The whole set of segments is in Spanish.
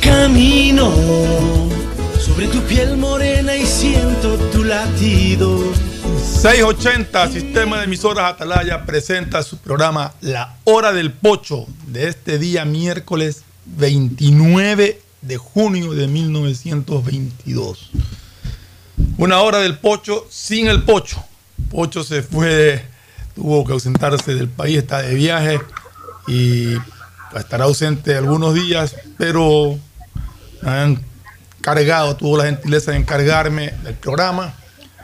Camino sobre tu piel morena y siento tu latido. 680, Sistema de Emisoras Atalaya, presenta su programa La Hora del Pocho de este día miércoles 29 de junio de 1922. Una hora del Pocho sin el Pocho. Pocho se fue, tuvo que ausentarse del país, está de viaje y estará ausente algunos días, pero han cargado, tuvo la gentileza de encargarme del programa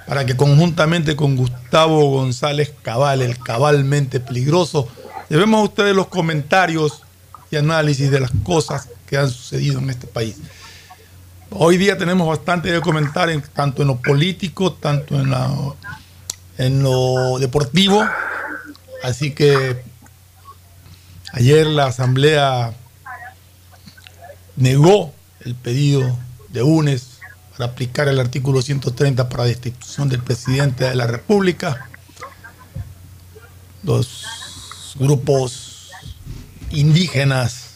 para que conjuntamente con Gustavo González Cabal, el cabalmente peligroso, llevemos a ustedes los comentarios y análisis de las cosas que han sucedido en este país. Hoy día tenemos bastante de comentar en, tanto en lo político, tanto en, la, en lo deportivo. Así que ayer la Asamblea negó el pedido de UNES para aplicar el artículo 130 para destitución del presidente de la República. Los grupos indígenas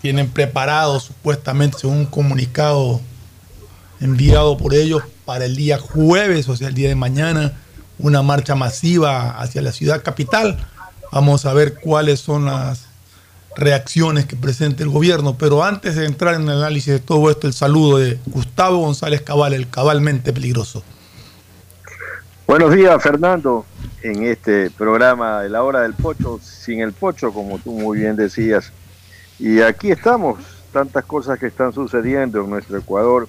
tienen preparado supuestamente un comunicado enviado por ellos para el día jueves, o sea, el día de mañana, una marcha masiva hacia la ciudad capital. Vamos a ver cuáles son las reacciones que presente el gobierno. Pero antes de entrar en el análisis de todo esto, el saludo de Gustavo González Cabal, el cabalmente peligroso. Buenos días, Fernando. en este programa de la hora del pocho, sin el pocho, como tú muy bien decías. Y aquí estamos, tantas cosas que están sucediendo en nuestro Ecuador.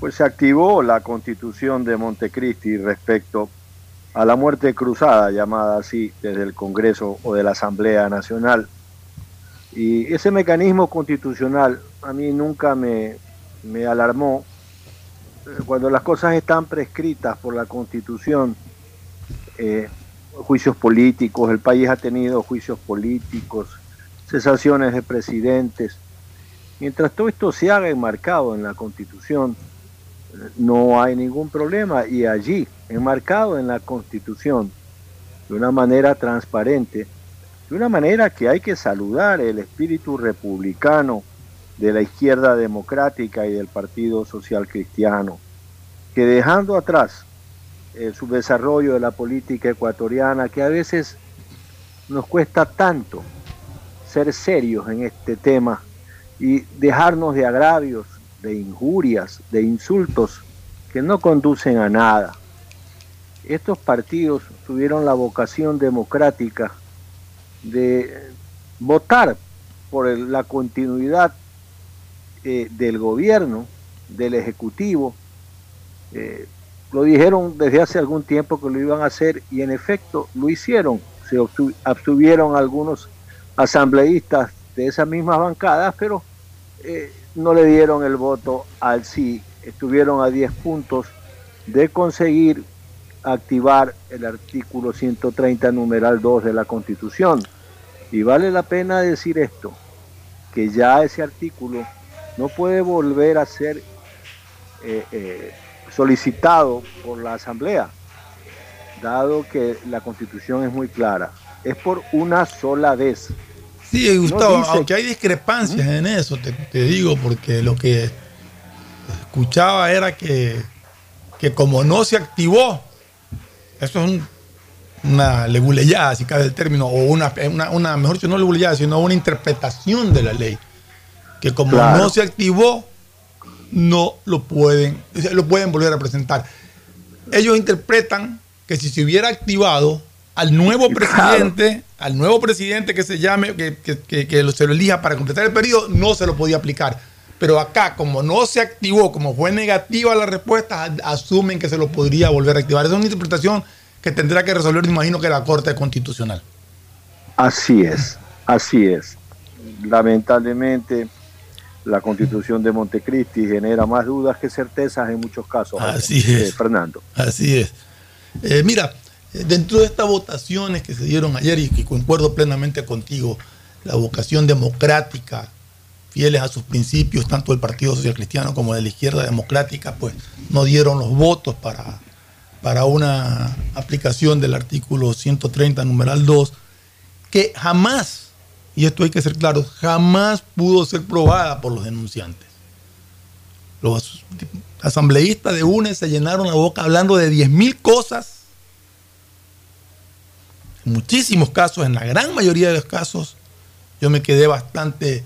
Pues se activó la constitución de Montecristi respecto la muerte cruzada, llamada así, desde el Congreso o de la Asamblea Nacional. Y ese mecanismo constitucional a mí nunca me, me alarmó. Cuando las cosas están prescritas por la Constitución, eh, juicios políticos, el país ha tenido juicios políticos, cesaciones de presidentes. Mientras todo esto se haga enmarcado en la Constitución, no hay ningún problema y allí, enmarcado en la Constitución, de una manera transparente, de una manera que hay que saludar el espíritu republicano de la izquierda democrática y del Partido Social Cristiano, que dejando atrás el subdesarrollo de la política ecuatoriana, que a veces nos cuesta tanto ser serios en este tema y dejarnos de agravios, de injurias, de insultos que no conducen a nada. Estos partidos tuvieron la vocación democrática de votar por la continuidad eh, del gobierno, del Ejecutivo, eh, lo dijeron desde hace algún tiempo que lo iban a hacer y en efecto lo hicieron. Se abstuvieron algunos asambleístas de esas mismas bancadas, pero eh, no le dieron el voto al sí. Estuvieron a 10 puntos de conseguir activar el artículo 130 numeral 2 de la Constitución. Y vale la pena decir esto, que ya ese artículo no puede volver a ser eh, eh, solicitado por la Asamblea, dado que la Constitución es muy clara. Es por una sola vez. Sí, Gustavo, aunque hay discrepancias en eso, te, digo, porque lo que escuchaba era que, que como no se activó, eso es una leguleyada, si cabe el término, o una, una, mejor dicho, no leguleyada, sino una interpretación de la ley, que como no se activó, no lo pueden, lo pueden volver a presentar. Ellos interpretan que si se hubiera activado al nuevo presidente, al nuevo presidente que se llame, que, que, que, se lo elija para completar el periodo, no se lo podía aplicar. Pero acá, como no se activó, como fue negativa la respuesta, asumen que se lo podría volver a activar. Esa es una interpretación que tendrá que resolver, imagino, que la Corte Constitucional. Así es, así es. Lamentablemente, la constitución de Montecristi genera más dudas que certezas en muchos casos. Así es. Eh, Fernando. Así es. Eh, mira, dentro de estas votaciones que se dieron ayer y que concuerdo plenamente contigo, la vocación democrática, fieles a sus principios, tanto del Partido Social Cristiano como de la izquierda democrática, pues no dieron los votos para, para una aplicación del artículo 130, numeral 2, que jamás y esto hay que ser claro, jamás pudo ser probada por los denunciantes. Los asambleístas de UNES se llenaron la boca hablando de 10.000 cosas. Muchísimos casos, en la gran mayoría de los casos, yo me quedé bastante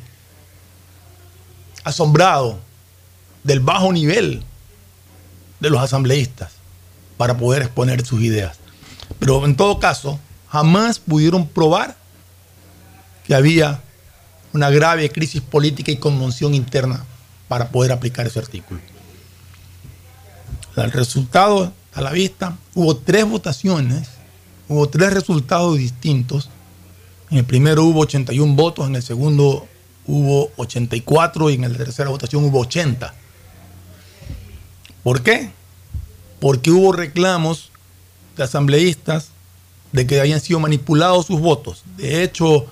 asombrado del bajo nivel de los asambleístas para poder exponer sus ideas. Pero en todo caso, jamás pudieron probar que había una grave crisis política y conmoción interna para poder aplicar ese artículo. El resultado a la vista, hubo tres votaciones, hubo tres resultados distintos. En el primero hubo 81 votos, en el segundo hubo 84 y en la tercera votación hubo 80. ¿Por qué? Porque hubo reclamos de asambleístas de que habían sido manipulados sus votos. De hecho,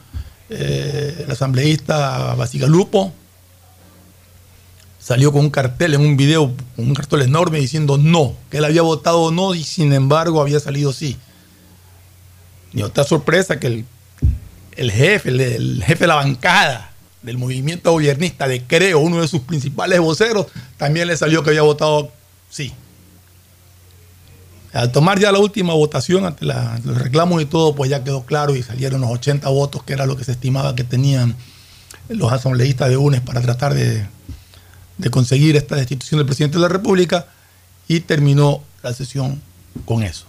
eh, el asambleísta Basigalupo salió con un cartel en un video, un cartel enorme diciendo no, que él había votado no y sin embargo había salido sí. Y otra sorpresa que el, jefe, el, jefe de la bancada del movimiento gobiernista de Creo, uno de sus principales voceros, también le salió que había votado sí. Al tomar ya la última votación ante los reclamos y todo, pues ya quedó claro y salieron los 80 votos, que era lo que se estimaba que tenían los asambleístas de UNES para tratar de, conseguir esta destitución del presidente de la República y terminó la sesión con eso.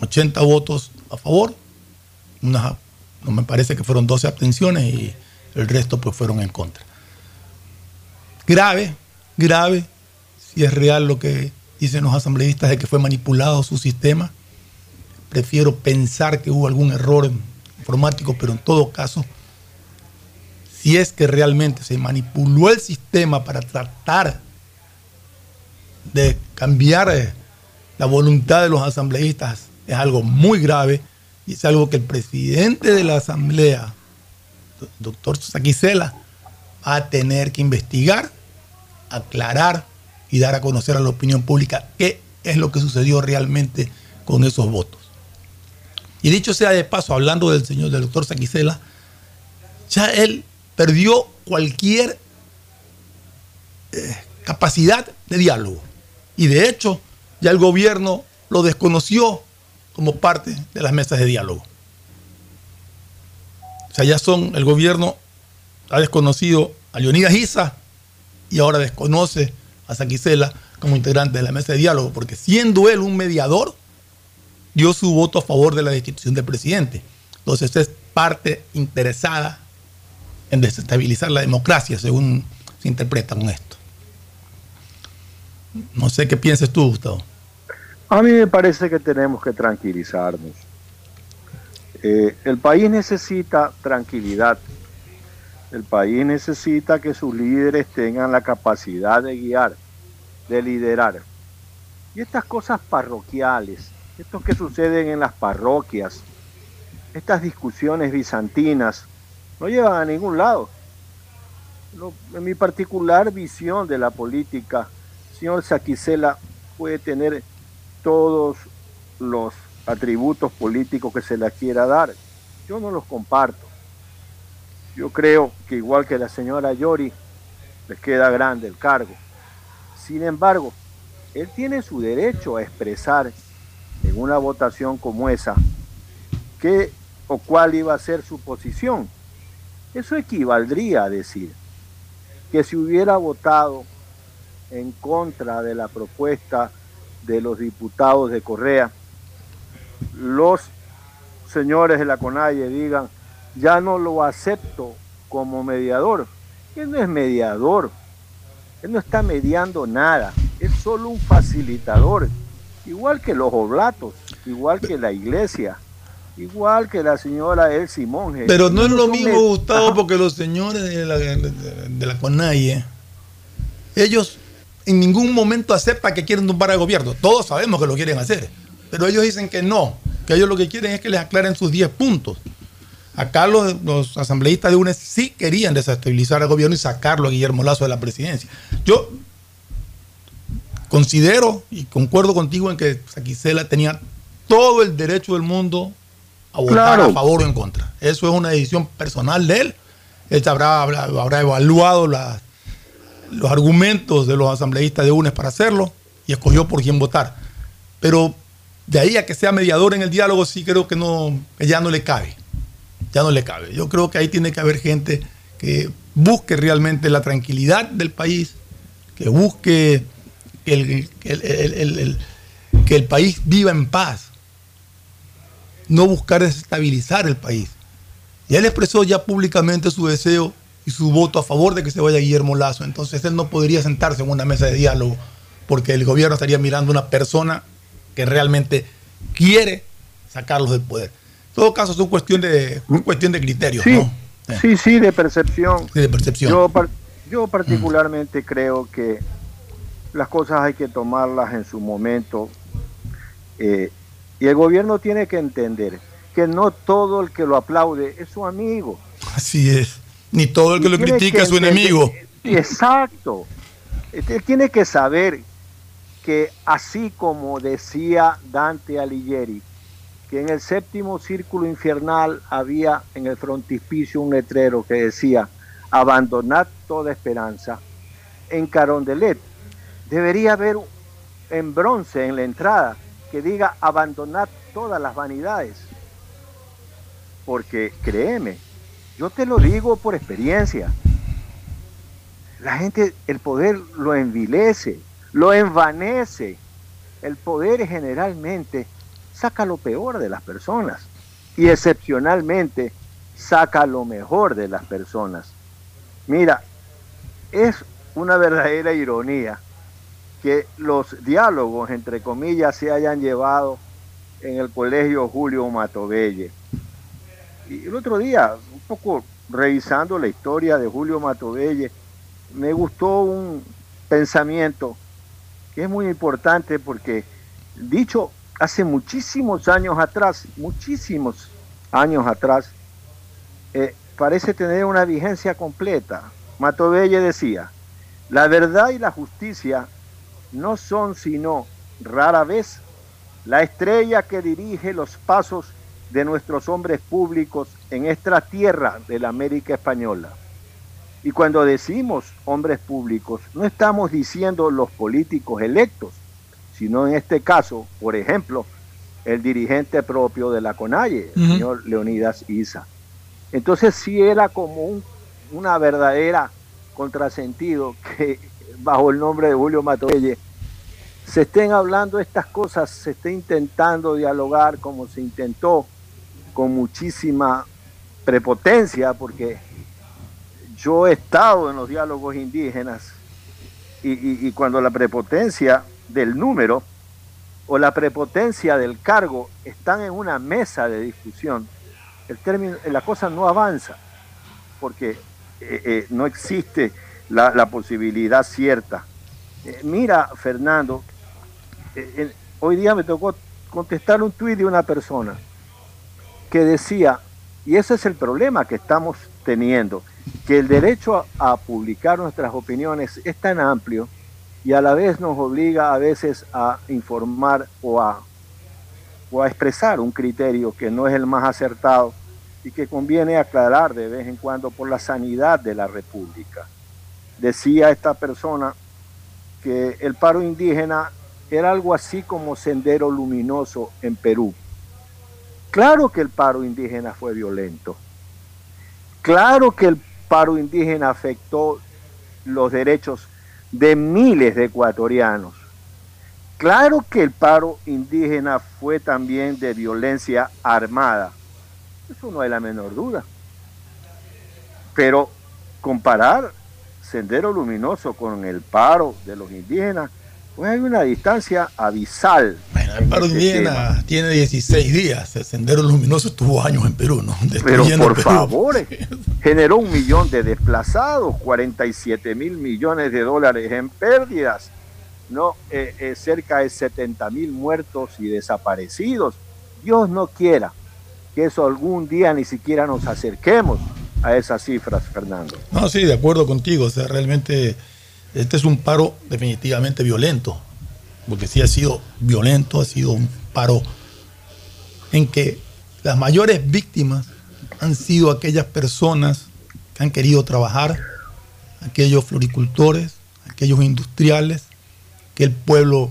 80 votos a favor, no me parece que fueron 12 abstenciones y el resto pues fueron en contra. Grave, grave, si es real lo que dicen los asambleístas de que fue manipulado su sistema. Prefiero pensar que hubo algún error informático, pero en todo caso, si es que realmente se manipuló el sistema para tratar de cambiar eh, la voluntad de los asambleístas, es algo muy grave es algo que el presidente de la asamblea, doctor Saquicela, va a tener que investigar, aclarar y dar a conocer a la opinión pública qué es lo que sucedió realmente con esos votos. Y dicho sea de paso, hablando del señor, del doctor Saquicela, ya él perdió cualquier eh, capacidad de diálogo. Y de hecho, ya el gobierno lo desconoció como parte de las mesas de diálogo. O sea, ya son, el gobierno ha desconocido a Leonidas Giza y ahora desconoce a Saquicela como integrante de la mesa de diálogo, porque siendo él un mediador, dio su voto a favor de la destitución del presidente. Entonces es parte interesada en desestabilizar la democracia, según se interpreta con esto. No sé qué piensas tú, Gustavo. A mí me parece que tenemos que tranquilizarnos. Eh, el país necesita tranquilidad. El país necesita que sus líderes tengan la capacidad de guiar, de liderar. Y estas cosas parroquiales, estos que suceden en las parroquias, estas discusiones bizantinas, no llevan a ningún lado. en mi particular visión de la política, señor Saquicela puede tener todos los atributos políticos que se le quiera dar. Yo no los comparto. Yo creo que igual que la señora Yori, les queda grande el cargo. Sin embargo, él tiene su derecho a expresar en una votación como esa qué o cuál iba a ser su posición. Eso equivaldría a decir que si hubiera votado en contra de la propuesta de los diputados de Correa, los señores de la CONAIE digan, ya no lo acepto como mediador. Él no es mediador, él no está mediando nada, es solo un facilitador, igual que los oblatos, igual que la iglesia, igual que la señora El Simón. Pero no es lo mismo, Gustavo, porque los señores de la, de la CONAIE, ellos en ningún momento aceptan que quieren tumbar al gobierno. Todos sabemos que lo quieren hacer, pero ellos dicen que no, que ellos lo que quieren es que les aclaren sus 10 puntos. Acá los, asambleístas de UNES sí querían desestabilizar al gobierno y sacarlo a Guillermo Lazo de la presidencia. Yo considero y concuerdo contigo en que Saquicela tenía todo el derecho del mundo a votar a favor o en contra. Eso es una decisión personal de él. Él habrá, habrá, evaluado los argumentos de los asambleístas de UNES para hacerlo y escogió por quién votar. Pero de ahí a que sea mediador en el diálogo, sí creo que, no, ya no le cabe ya no le cabe. Yo creo que ahí tiene que haber gente que busque realmente la tranquilidad del país, que busque que el, que el país viva en paz, no buscar desestabilizar el país. Y él expresó ya públicamente su deseo y su voto a favor de que se vaya Guillermo Lazo. Entonces él no podría sentarse en una mesa de diálogo porque el gobierno estaría mirando a una persona que realmente quiere sacarlos del poder todo caso es una cuestión de, cuestión de criterios, sí, ¿no? Sí, sí, de percepción. de percepción. Yo, yo particularmente creo que las cosas hay que tomarlas en su momento. Eh, y el gobierno tiene que entender que no todo el que lo aplaude es su amigo. Así es. Ni todo el que lo critica es su enemigo. Exacto. Él tiene que saber que así como decía Dante Alighieri, que en el séptimo círculo infernal había en el frontispicio un letrero que decía, abandonad toda esperanza. En Carondelet debería haber en bronce en la entrada que diga, abandonad todas las vanidades. Porque créeme, yo te lo digo por experiencia, la gente, el poder lo envilece, lo envanece. El poder generalmente saca lo peor de las personas y excepcionalmente saca lo mejor de las personas. Mira, es una verdadera ironía que los diálogos, entre comillas, se hayan llevado en el colegio Julio Matobelle. El otro día, un poco revisando la historia de Julio Matobelle, me gustó un pensamiento que es muy importante porque dicho hace muchísimos años atrás, muchísimos años atrás, eh, parece tener una vigencia completa. Matovelle decía, la verdad y la justicia no son sino rara vez la estrella que dirige los pasos de nuestros hombres públicos en esta tierra de la América Española. Y cuando decimos hombres públicos, no estamos diciendo los políticos electos, sino en este caso, por ejemplo, el dirigente propio de la CONAIE, el señor Leonidas Isa. Entonces sí era como una verdadera contrasentido que bajo el nombre de Julio Matoelle se estén hablando estas cosas, se esté intentando dialogar como se intentó con muchísima prepotencia, porque yo he estado en los diálogos indígenas y, cuando la prepotencia del número o la prepotencia del cargo están en una mesa de discusión, el término, la cosa no avanza, porque eh, eh, no existe la, posibilidad cierta. Eh, mira, Fernando, hoy día me tocó contestar un tuit de una persona que decía, y ese es el problema que estamos teniendo, que el derecho a, publicar nuestras opiniones es tan amplio y a la vez nos obliga a veces a informar o a, o a expresar un criterio que no es el más acertado y que conviene aclarar de vez en cuando por la sanidad de la República. Decía esta persona que el paro indígena era algo así como sendero luminoso en Perú. Claro que el paro indígena fue violento. Claro que el paro indígena afectó los derechos de miles de ecuatorianos. Claro que el paro indígena fue también de violencia armada. Eso no hay la menor duda. Pero comparar Sendero Luminoso con el paro de los indígenas pues hay una distancia abisal. Bueno, el paro este indígena tiene 16 días. El Sendero Luminoso estuvo años en Perú, ¿no? Pero por favor, generó un millón de desplazados, 47 mil millones de dólares en pérdidas, ¿no? Eh, eh, cerca de 70 mil muertos y desaparecidos. Dios no quiera que eso algún día ni siquiera nos acerquemos a esas cifras, Fernando. No, sí, de acuerdo contigo. O sea, realmente este es un paro definitivamente violento, porque sí ha sido violento, ha sido un paro en que las mayores víctimas han sido aquellas personas que han querido trabajar, aquellos floricultores, aquellos industriales, aquel pueblo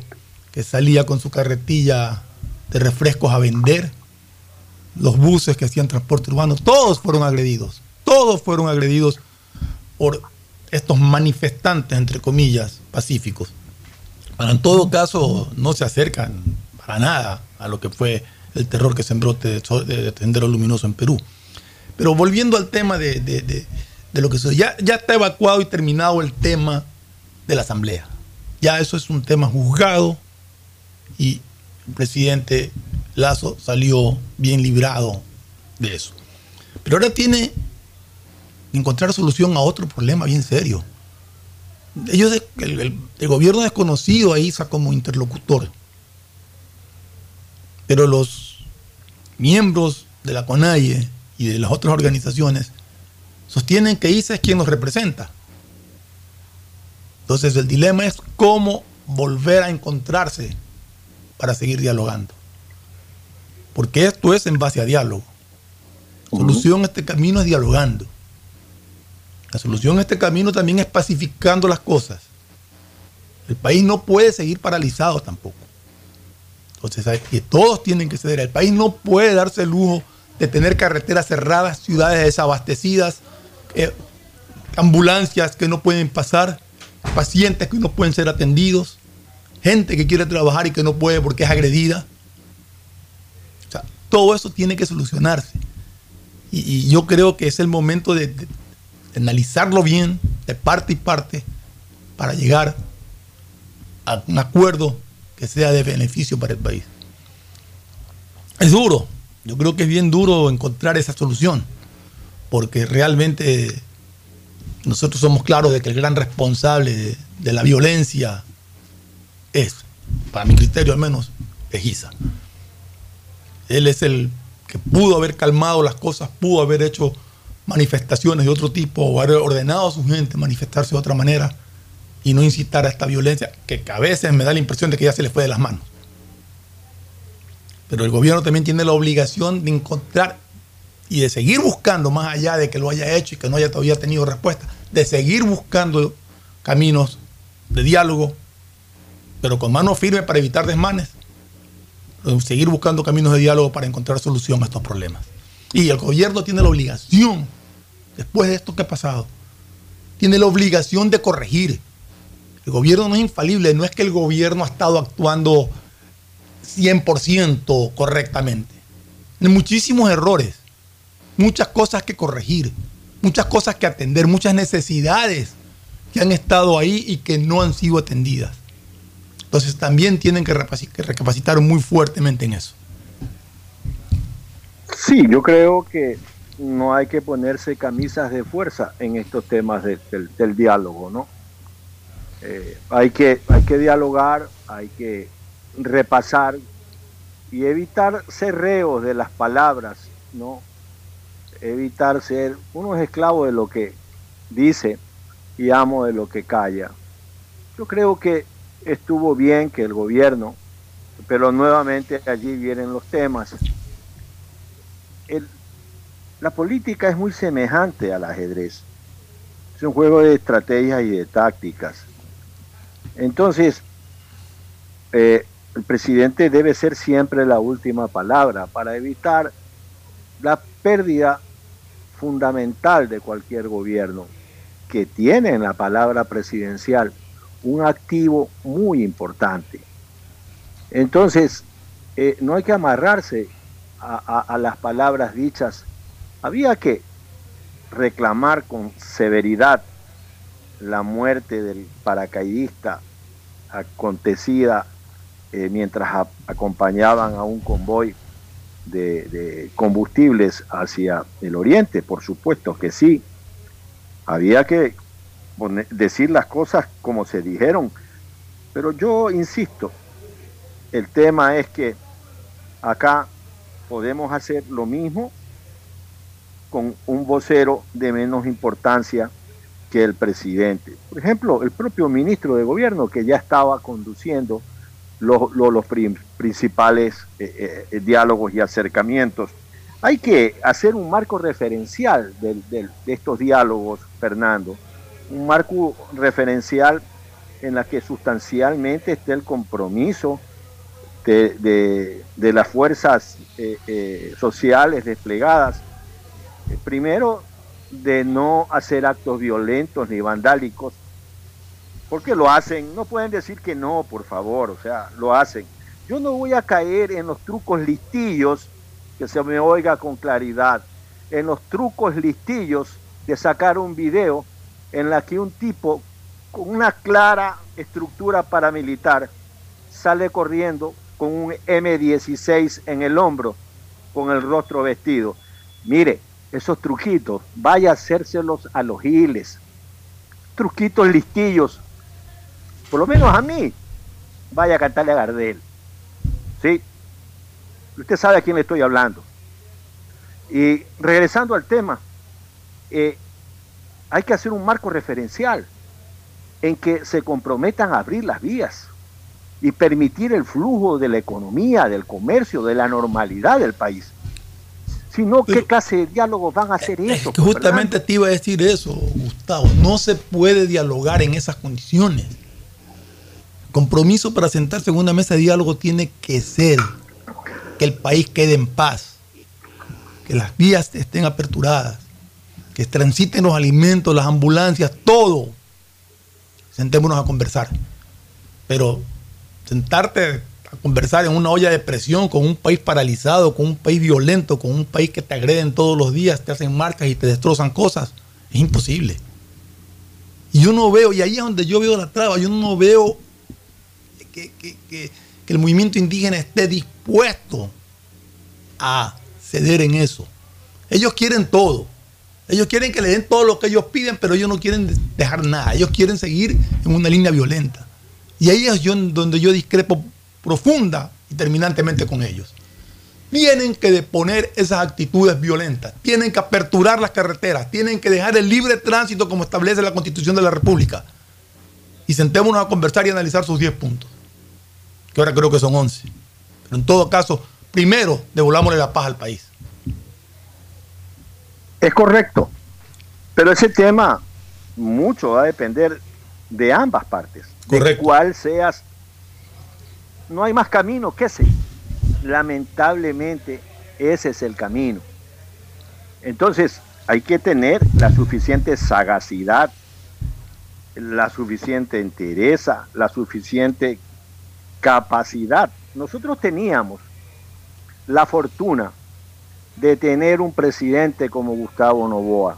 que salía con su carretilla de refrescos a vender, los buses que hacían transporte urbano, todos fueron agredidos, todos fueron agredidos por estos manifestantes, entre comillas, pacíficos, para en todo caso no se acercan para nada a lo que fue el terror que sembró de, de Tendero Luminoso en Perú. Pero volviendo al tema de, lo que se ya, ya está evacuado y terminado el tema de la Asamblea. Ya eso es un tema juzgado y el presidente Lazo salió bien librado de eso. Pero ahora tiene encontrar solución a otro problema bien serio. Ellos, el, gobierno desconocido ahí está como interlocutor. Pero los miembros de la CONAIE y de las otras organizaciones sostienen que ISA es quien nos representa. Entonces el dilema es cómo volver a encontrarse para seguir dialogando. Porque esto es en base a diálogo. Solución a este camino es dialogando. La solución a este camino también es pacificando las cosas. El país no puede seguir paralizado tampoco. Entonces, todos tienen que ceder. El país no puede darse el lujo de tener carreteras cerradas, ciudades desabastecidas, eh, ambulancias que no pueden pasar, pacientes que no pueden ser atendidos, gente que quiere trabajar y que no puede porque es agredida. todo eso tiene que solucionarse. Y, yo creo que es el momento de analizarlo bien, de parte y parte, para llegar a un acuerdo que sea de beneficio para el país. Es duro, yo creo que es bien duro encontrar esa solución, porque realmente nosotros somos claros de que el gran responsable de, la violencia es, para mi criterio al menos, es. Él es el que pudo haber calmado las cosas, pudo haber hecho manifestaciones de otro tipo o haber ordenado a su gente manifestarse de otra manera y no incitar a esta violencia que a veces me da la impresión de que ya se le fue de las manos. Pero el gobierno también tiene la obligación de encontrar y de seguir buscando, más allá de que lo haya hecho y que no haya todavía tenido respuesta, de seguir buscando caminos de diálogo, pero con mano firme para evitar desmanes, seguir buscando caminos de diálogo para encontrar solución a estos problemas. Y el gobierno tiene la obligación, después de esto que ha pasado, tiene la obligación de corregir. El gobierno no es infalible, no es que el gobierno ha estado actuando 100% correctamente. Hay muchísimos errores, muchas cosas que corregir, muchas cosas que atender, muchas necesidades que han estado ahí y que no han sido atendidas. Entonces también tienen que recapacitar muy fuertemente en eso. Sí, yo creo que no hay que ponerse camisas de fuerza en estos temas del, diálogo, ¿no? Eh, hay, que, hay que dialogar, hay que repasar y evitar ser reos de las palabras, ¿no? Evitar ser, uno es esclavo de lo que dice y amo de lo que calla. Yo creo que estuvo bien que el gobierno, pero nuevamente allí vienen los temas. La política es muy semejante al ajedrez. Es un juego de estrategias y de tácticas. Entonces, eh, el presidente debe ser siempre la última palabra para evitar la pérdida fundamental de cualquier gobierno, que tiene en la palabra presidencial un activo muy importante. Entonces, eh, no hay que amarrarse a las palabras dichas. Había que reclamar con severidad la muerte del paracaidista acontecida eh, mientras acompañaban a un convoy de, combustibles hacia el oriente, por supuesto que sí. Había que decir las cosas como se dijeron, pero yo insisto, el tema es que acá podemos hacer lo mismo con un vocero de menos importancia que el presidente. Por ejemplo, el propio ministro de gobierno que ya estaba conduciendo los, principales eh, eh, diálogos y acercamientos. Hay que hacer un marco referencial de, estos diálogos, Fernando, un marco referencial en la que sustancialmente esté el compromiso de, las fuerzas eh, sociales desplegadas, primero de no hacer actos violentos ni vandálicos, porque lo hacen, no pueden decir que no, por favor, o sea, lo hacen. Yo no voy a caer en los trucos listillos, que se me oiga con claridad, en los trucos listillos de sacar un video en la que un tipo con una clara estructura paramilitar sale corriendo con un M16 en el hombro, con el rostro vestido. Mire, esos truquitos, vaya a hacérselos a los giles. Truquitos listillos por lo menos a mí, vaya a cantarle a Gardel. ¿Sí? Usted sabe a quién le estoy hablando. Y regresando al tema, eh, hay que hacer un marco referencial en que se comprometan a abrir las vías y permitir el flujo de la economía, del comercio, de la normalidad del país. Si no, ¿qué clase de diálogos van a hacer eso? Que justamente te iba a decir eso, Gustavo. No se puede dialogar en esas condiciones compromiso para sentarse en una mesa de diálogo tiene que ser que el país quede en paz, que las vías estén aperturadas, que transiten los alimentos, las ambulancias, todo. Sentémonos a conversar. Pero sentarte a conversar en una olla de presión con un país paralizado, con un país violento, con un país que te agreden todos los días, te hacen marcas y te destrozan cosas. Es imposible. Y yo no veo, y ahí es donde yo veo la traba, yo no veo que, el movimiento indígena esté dispuesto a ceder en eso. Ellos quieren todo. Ellos quieren que le den todo lo que ellos piden, pero ellos no quieren dejar nada. Ellos quieren seguir en una línea violenta. Y ahí es donde yo discrepo profunda y terminantemente con ellos. Tienen que deponer esas actitudes violentas, tienen que aperturar las carreteras, tienen que dejar el libre tránsito como establece la Constitución de la República. Y sentémonos a conversar y analizar sus 10 puntos, que ahora creo que son 11. Pero en todo caso, primero devolvámosle la paz al país. Es correcto, pero ese tema mucho va a depender de ambas partes. De cuál seas. No hay más camino que ese. Lamentablemente, ese es el camino. Entonces, hay que tener la suficiente sagacidad, la suficiente entereza, la suficiente capacidad. Nosotros teníamos la fortuna de tener un presidente como Gustavo Novoa,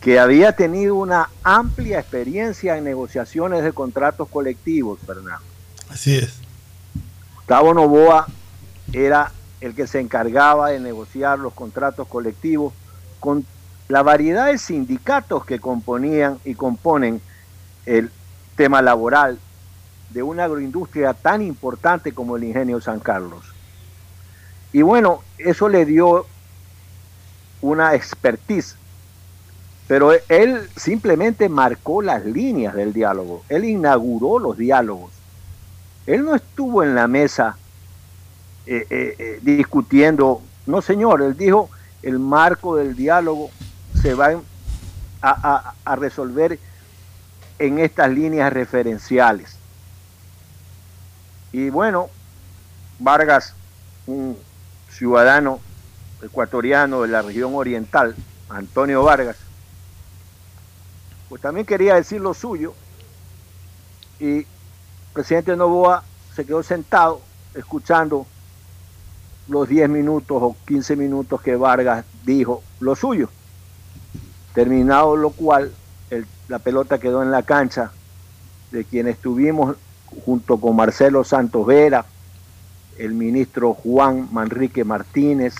que había tenido una amplia experiencia en negociaciones de contratos colectivos, Fernando. Así es. Gustavo Novoa era el que se encargaba de negociar los contratos colectivos con la variedad de sindicatos que componían y componen el tema laboral de una agroindustria tan importante como el ingenio San Carlos. Y bueno, eso le dio una expertise, pero él simplemente marcó las líneas del diálogo, él inauguró los diálogos, él no estuvo en la mesa eh, eh, eh, discutiendo, no señor, él dijo, el marco del diálogo se va a, a resolver en estas líneas referenciales. Y bueno, Vargas, un ciudadano ecuatoriano de la región oriental, Antonio Vargas, pues también quería decir lo suyo y presidente Novoa se quedó sentado escuchando los 10 minutos o 15 minutos que Vargas dijo lo suyo. Terminado lo cual, la pelota quedó en la cancha de quienes estuvimos junto con Marcelo Santos Vera, el ministro Juan Manrique Martínez,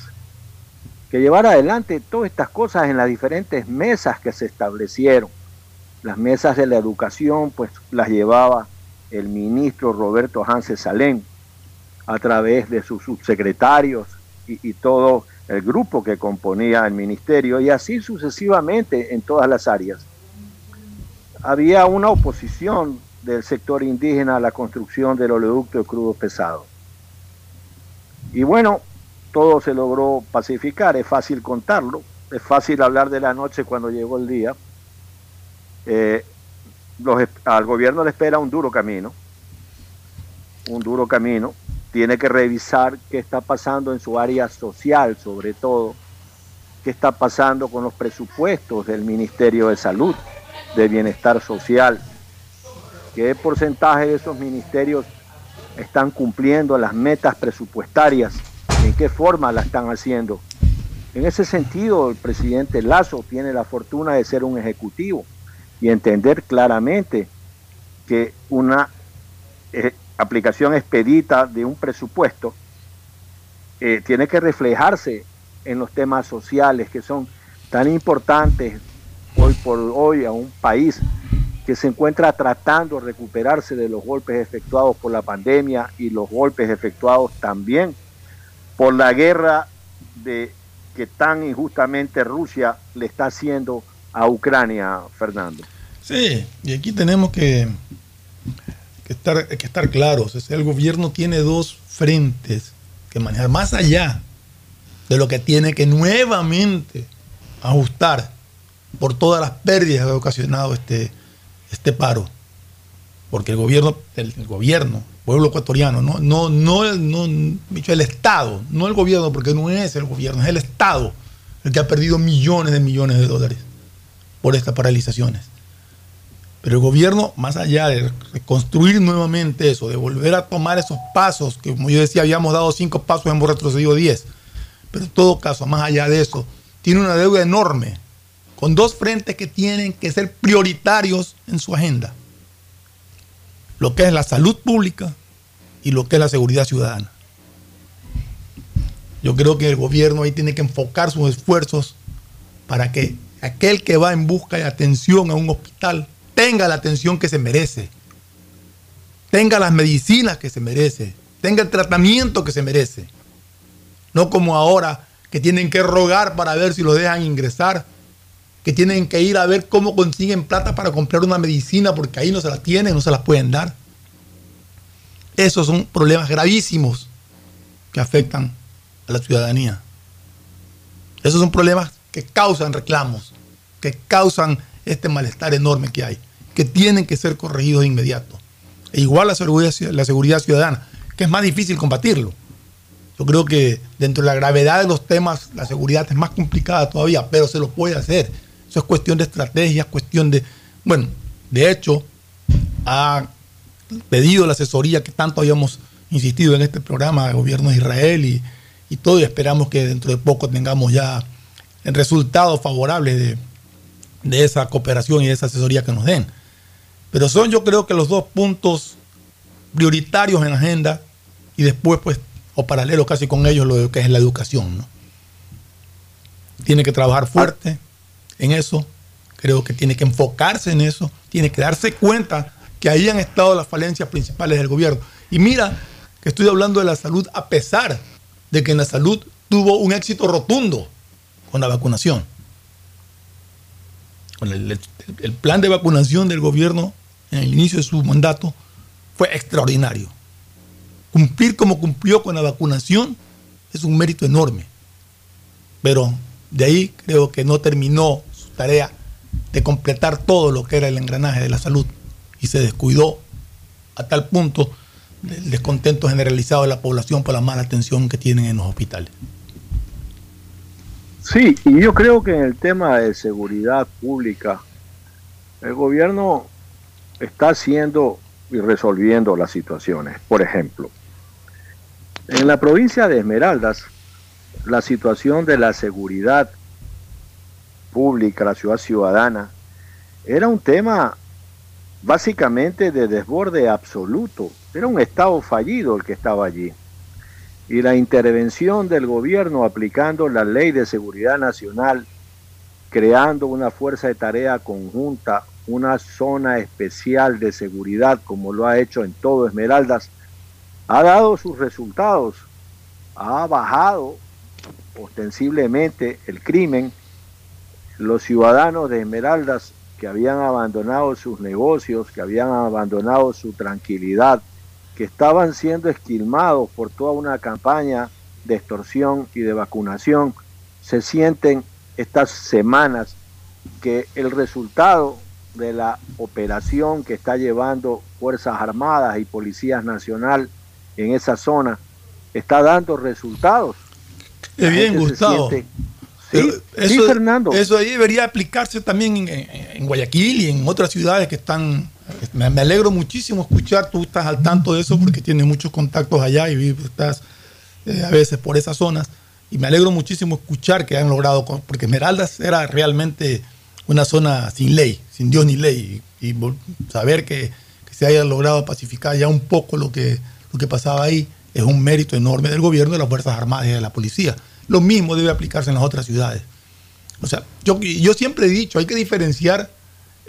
que llevara adelante todas estas cosas en las diferentes mesas que se establecieron. Las mesas de la educación, pues las llevaba el ministro Roberto Hanses Salén a través de sus subsecretarios y, y todo el grupo que componía el ministerio y así sucesivamente en todas las áreas. Había una oposición del sector indígena a la construcción del oleoducto de crudo pesado y bueno, todo se logró pacificar, es fácil contarlo, es fácil hablar de la noche cuando llegó el día. Eh, al gobierno le espera un duro camino, un duro camino. Tiene que revisar qué está pasando en su área social, sobre todo, qué está pasando con los presupuestos del Ministerio de Salud, de Bienestar Social, qué porcentaje de esos ministerios están cumpliendo las metas presupuestarias, en qué forma la están haciendo. En ese sentido, el presidente Lazo tiene la fortuna de ser un ejecutivo y entender claramente que una eh, aplicación expedita de un presupuesto eh, tiene que reflejarse en los temas sociales que son tan importantes hoy por hoy a un país que se encuentra tratando de recuperarse de los golpes efectuados por la pandemia y los golpes efectuados también por la guerra de que tan injustamente Rusia le está haciendo a Ucrania, Fernando. Sí, y aquí tenemos que, estar, que estar claros. el gobierno tiene dos frentes que manejar, más allá de lo que tiene que nuevamente ajustar por todas las pérdidas que ha ocasionado este, este paro. Porque el gobierno, el, gobierno, pueblo ecuatoriano, no, no, no, no, dicho el Estado, no el gobierno, porque no es el gobierno, es el Estado el que ha perdido millones de millones de dólares por estas paralizaciones. Pero el gobierno, más allá de reconstruir nuevamente eso, de volver a tomar esos pasos, que como yo decía, habíamos dado cinco pasos, hemos retrocedido diez. Pero en todo caso, más allá de eso, tiene una deuda enorme con dos frentes que tienen que ser prioritarios en su agenda. Lo que es la salud pública y lo que es la seguridad ciudadana. Yo creo que el gobierno ahí tiene que enfocar sus esfuerzos para que aquel que va en busca de atención a un hospital tenga la atención que se merece, tenga las medicinas que se merece, tenga el tratamiento que se merece. No como ahora que tienen que rogar para ver si lo dejan ingresar que tienen que ir a ver cómo consiguen plata para comprar una medicina porque ahí no se la tienen, no se las pueden dar. Esos son problemas gravísimos que afectan a la ciudadanía. Esos son problemas que causan reclamos, que causan este malestar enorme que hay, que tienen que ser corregidos de inmediato. E igual la seguridad, ciudadana, que es más difícil combatirlo. Yo creo que dentro de la gravedad de los temas, la seguridad es más complicada todavía, pero se lo puede hacer es cuestión de estrategia, cuestión de... Bueno, de hecho, ha pedido la asesoría que tanto habíamos insistido en este programa de gobierno de Israel y, todo, y esperamos que dentro de poco tengamos ya el resultado favorable de, de esa cooperación y de esa asesoría que nos den. Pero son yo creo que los dos puntos prioritarios en la agenda y después pues o paralelo casi con ellos lo que es la educación. ¿no? Tiene que trabajar fuerte, en eso, creo que tiene que enfocarse en eso, tiene que darse cuenta que ahí han estado las falencias principales del gobierno. Y mira que estoy hablando de la salud a pesar de que en la salud tuvo un éxito rotundo con la vacunación. El, el plan de vacunación del gobierno en el inicio de su mandato fue extraordinario. Cumplir como cumplió con la vacunación es un mérito enorme. Pero de ahí creo que no terminó su tarea de completar todo lo que era el engranaje de la salud y se descuidó a tal punto del descontento generalizado de la población por la mala atención que tienen en los hospitales. Sí, y yo creo que en el tema de seguridad pública, el gobierno está haciendo y resolviendo las situaciones. Por ejemplo, en la provincia de Esmeraldas, la situación de la seguridad pública, la ciudad ciudadana, era un tema básicamente de desborde absoluto. Era un Estado fallido el que estaba allí. Y la intervención del gobierno aplicando la ley de seguridad nacional, creando una fuerza de tarea conjunta, una zona especial de seguridad, como lo ha hecho en todo Esmeraldas, ha dado sus resultados. Ha bajado ostensiblemente el crimen, los ciudadanos de Esmeraldas que habían abandonado sus negocios, que habían abandonado su tranquilidad, que estaban siendo esquilmados por toda una campaña de extorsión y de vacunación, se sienten estas semanas que el resultado de la operación que está llevando Fuerzas Armadas y Policías Nacional en esa zona está dando resultados es bien, Gustavo. Sí, eso, Fernando. Eso ahí debería aplicarse también en, Guayaquil y en otras ciudades que están. Me, alegro muchísimo escuchar, tú estás al tanto de eso porque tienes muchos contactos allá y estás eh, a veces por esas zonas. Y me alegro muchísimo escuchar que han logrado, porque Esmeraldas era realmente una zona sin ley, sin Dios ni ley. Y, saber que, que, se haya logrado pacificar ya un poco lo que, lo que pasaba ahí es un mérito enorme del gobierno, de las Fuerzas Armadas y de la policía. Lo mismo debe aplicarse en las otras ciudades. O sea, yo, yo siempre he dicho, hay que diferenciar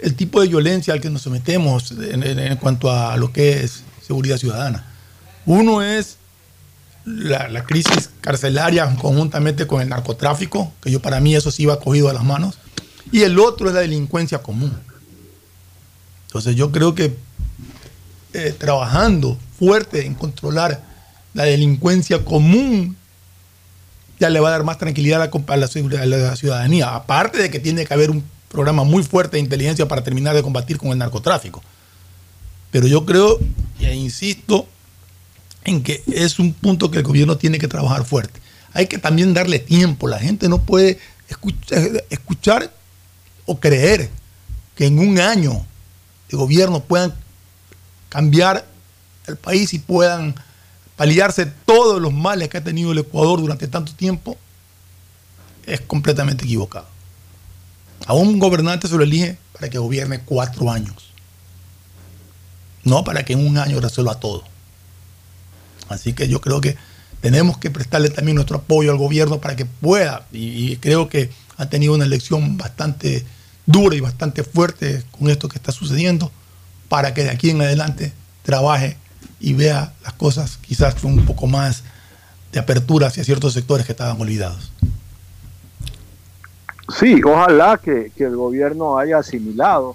el tipo de violencia al que nos sometemos en, cuanto a lo que es seguridad ciudadana. Uno es la, la, crisis carcelaria conjuntamente con el narcotráfico, que yo para mí eso sí va cogido a las manos, y el otro es la delincuencia común. Entonces yo creo que eh, trabajando fuerte en controlar la delincuencia común ya le va a dar más tranquilidad a la, ciudadanía. Aparte de que tiene que haber un programa muy fuerte de inteligencia para terminar de combatir con el narcotráfico. Pero yo creo, e insisto, en que es un punto que el gobierno tiene que trabajar fuerte. Hay que también darle tiempo. La gente no puede escuchar, o creer que en un año de gobierno puedan cambiar el país y puedan paliarse todos los males que ha tenido el Ecuador durante tanto tiempo, es completamente equivocado. A un gobernante se lo elige para que gobierne cuatro años, no para que en un año resuelva todo. Así que yo creo que tenemos que prestarle también nuestro apoyo al gobierno para que pueda, y, creo que ha tenido una elección bastante dura y bastante fuerte con esto que está sucediendo, para que de aquí en adelante trabaje y vea las cosas quizás con un poco más de apertura hacia ciertos sectores que estaban olvidados. Sí, ojalá que, el gobierno haya asimilado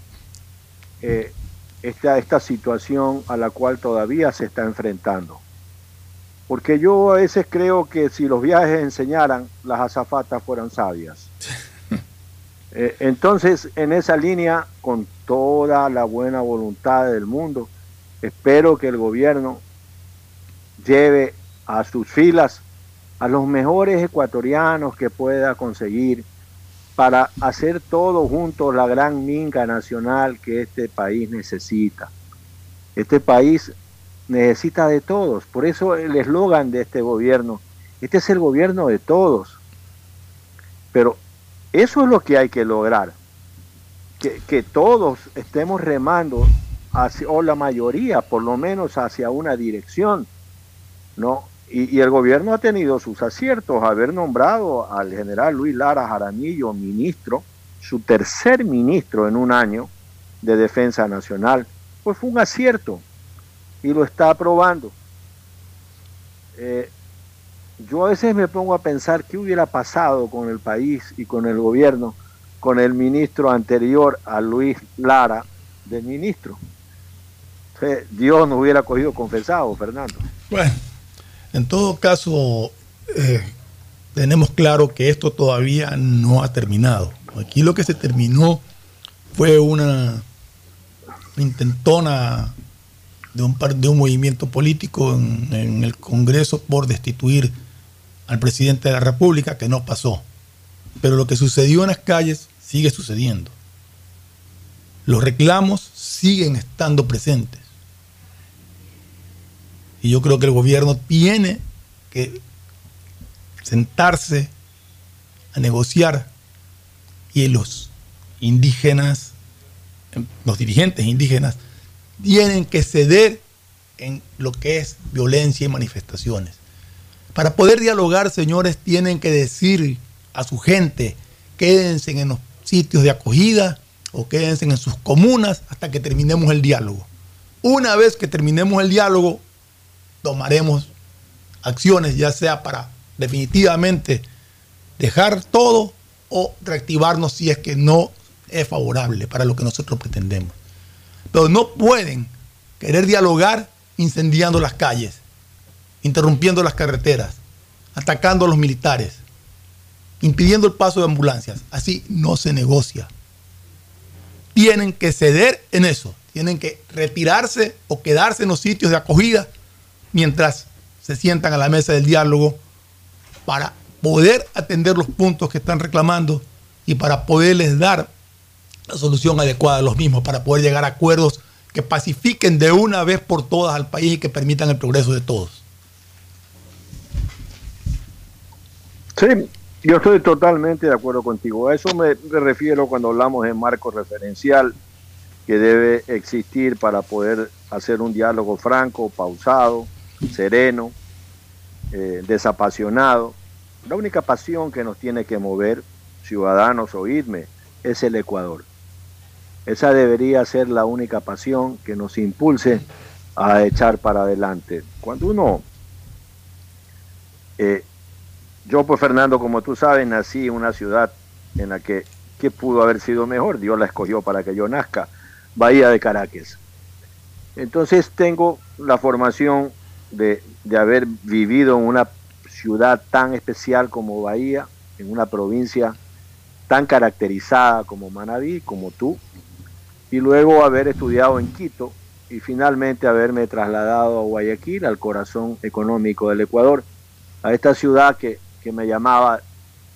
eh, esta, esta situación a la cual todavía se está enfrentando. Porque yo a veces creo que si los viajes enseñaran, las azafatas fueran sabias. Eh, entonces, en esa línea, con toda la buena voluntad del mundo, espero que el gobierno lleve a sus filas a los mejores ecuatorianos que pueda conseguir para hacer todo juntos la gran minga nacional que este país necesita. Este país necesita de todos, por eso el eslogan de este gobierno, este es el gobierno de todos. Pero eso es lo que hay que lograr, que, que todos estemos remando, hacia, o la mayoría por lo menos hacia una dirección, ¿no? Y, el gobierno ha tenido sus aciertos, haber nombrado al general Luis Lara Jaramillo ministro, su tercer ministro en un año de defensa nacional, pues fue un acierto y lo está aprobando. Eh, yo a veces me pongo a pensar qué hubiera pasado con el país y con el gobierno con el ministro anterior a Luis Lara de ministro. Dios nos hubiera cogido confesado, Fernando. Bueno, en todo caso, eh, tenemos claro que esto todavía no ha terminado. Aquí lo que se terminó fue una intentona de un, movimiento político en, el Congreso por destituir al presidente de la República, que no pasó. Pero lo que sucedió en las calles sigue sucediendo. Los reclamos siguen estando presentes. Y yo creo que el gobierno tiene que sentarse a negociar y los indígenas, los dirigentes indígenas, tienen que ceder en lo que es violencia y manifestaciones. Para poder dialogar, señores, tienen que decir a su gente, quédense en los sitios de acogida o quédense en sus comunas hasta que terminemos el diálogo. Una vez que terminemos el diálogo, tomaremos acciones, ya sea para definitivamente dejar todo o reactivarnos si es que no es favorable para lo que nosotros pretendemos. Pero no pueden querer dialogar incendiando las calles, interrumpiendo las carreteras, atacando a los militares, impidiendo el paso de ambulancias. Así no se negocia. Tienen que ceder en eso, tienen que retirarse o quedarse en los sitios de acogida mientras se sientan a la mesa del diálogo para poder atender los puntos que están reclamando y para poderles dar la solución adecuada a los mismos, para poder llegar a acuerdos que pacifiquen de una vez por todas al país y que permitan el progreso de todos. Sí, yo estoy totalmente de acuerdo contigo. A eso me refiero cuando hablamos de marco referencial que debe existir para poder hacer un diálogo franco, pausado, sereno, eh, desapasionado. La única pasión que nos tiene que mover, ciudadanos, oídme, es el Ecuador. Esa debería ser la única pasión que nos impulse a echar para adelante. Cuando uno, eh, yo pues Fernando, como tú sabes, nací en una ciudad en la que, ¿qué pudo haber sido mejor? Dios la escogió para que yo nazca, Bahía de Caracas. Entonces tengo la formación de, haber vivido en una ciudad tan especial como Bahía, en una provincia tan caracterizada como Manabí, como tú, y luego haber estudiado en Quito y finalmente haberme trasladado a Guayaquil, al corazón económico del Ecuador, a esta ciudad que, que me llamaba,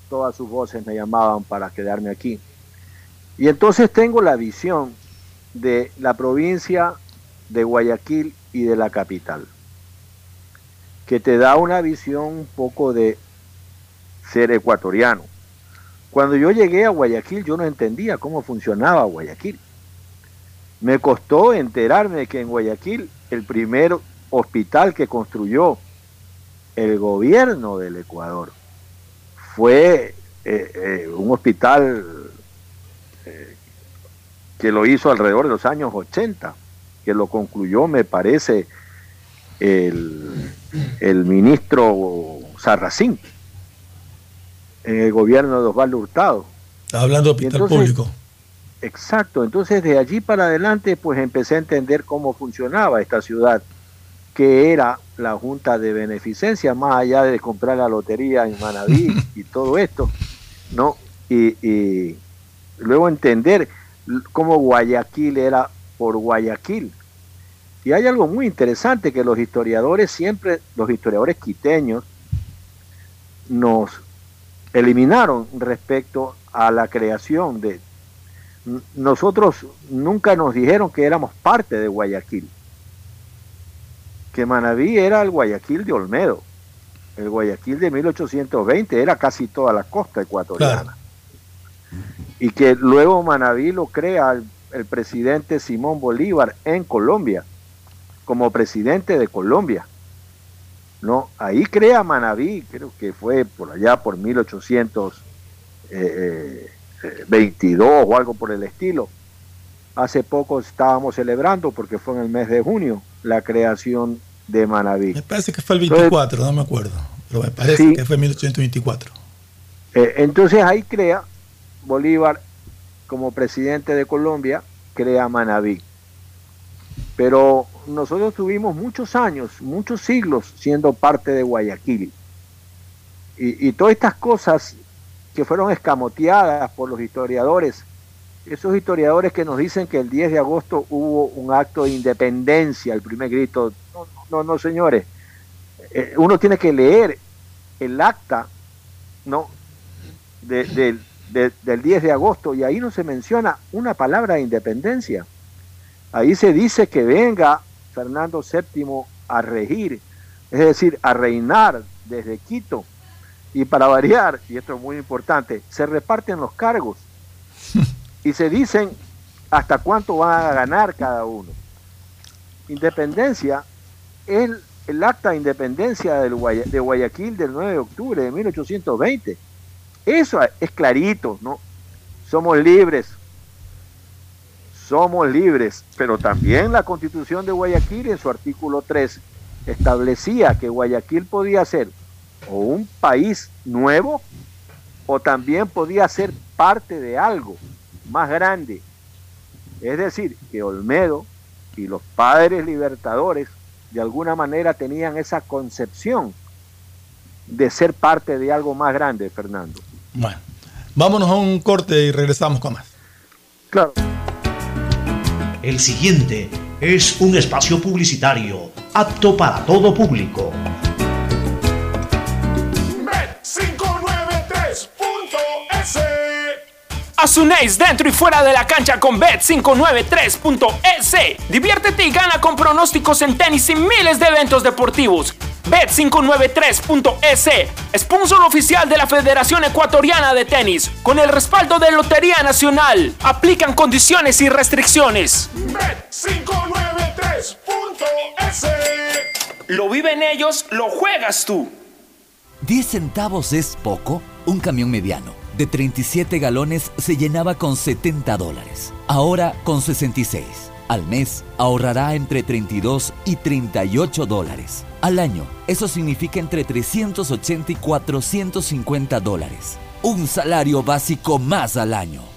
todas sus voces me llamaban para quedarme aquí. Y entonces tengo la visión de la provincia de Guayaquil y de la capital, que te da una visión un poco de ser ecuatoriano. Cuando yo llegué a Guayaquil yo no entendía cómo funcionaba Guayaquil. Me costó enterarme que en Guayaquil el primer hospital que construyó el gobierno del Ecuador fue eh, eh, un hospital eh, que lo hizo alrededor de los años 80, que lo concluyó, me parece, el, el ministro Sarracín en el gobierno de Osvaldo Hurtado. Hablando de hospital entonces, público. Exacto, entonces de allí para adelante pues empecé a entender cómo funcionaba esta ciudad, que era la Junta de Beneficencia, más allá de comprar la lotería en Manaví y todo esto, ¿no? Y, y luego entender cómo Guayaquil era por Guayaquil. Y hay algo muy interesante que los historiadores siempre, los historiadores quiteños, nos eliminaron respecto a la creación de... Nosotros nunca nos dijeron que éramos parte de Guayaquil, que Manabí era el Guayaquil de Olmedo, el Guayaquil de 1820 era casi toda la costa ecuatoriana. Claro. Y que luego Manabí lo crea el, el presidente Simón Bolívar en Colombia, como presidente de Colombia. ¿no? Ahí crea Manabí, creo que fue por allá por 1822 o algo por el estilo. Hace poco estábamos celebrando, porque fue en el mes de junio, la creación de Manabí. Me parece que fue el 24, entonces, no me acuerdo, pero me parece sí, que fue 1824. Eh, entonces ahí crea Bolívar como presidente de Colombia, crea Manabí. Pero nosotros tuvimos muchos años, muchos siglos siendo parte de Guayaquil. Y, todas estas cosas que fueron escamoteadas por los historiadores, esos historiadores que nos dicen que el 10 de agosto hubo un acto de independencia, el primer grito, no, no, no señores, eh, uno tiene que leer el acta ¿no? De, del 10 de agosto y ahí no se menciona una palabra de independencia. Ahí se dice que venga Fernando VII a regir, es decir, a reinar desde Quito. Y para variar, y esto es muy importante, se reparten los cargos y se dicen hasta cuánto van a ganar cada uno. Independencia es el, el acta de independencia del Guaya, de Guayaquil del 9 de octubre de 1820. Eso es clarito, ¿no? Somos libres, somos libres, pero también la constitución de Guayaquil en su artículo 3 establecía que Guayaquil podía ser o un país nuevo o también podía ser parte de algo más grande. Es decir, que Olmedo y los padres libertadores de alguna manera tenían esa concepción de ser parte de algo más grande, Fernando. Bueno, vámonos a un corte y regresamos con más. Claro. El siguiente es un espacio publicitario apto para todo público. Bet593.es Asunéis dentro y fuera de la cancha con Bet593.es. Diviértete y gana con pronósticos en tenis y miles de eventos deportivos. Bet593.es, sponsor oficial de la Federación Ecuatoriana de Tenis, con el respaldo de Lotería Nacional. Aplican condiciones y restricciones. Bet593.es. Lo viven ellos, lo juegas tú. 10 centavos es poco. Un camión mediano de 37 galones se llenaba con 70 dólares. Ahora con 66. Al mes ahorrará entre 32 y 38 dólares. Al año, eso significa entre 380 y 450 dólares. Un salario básico más al año.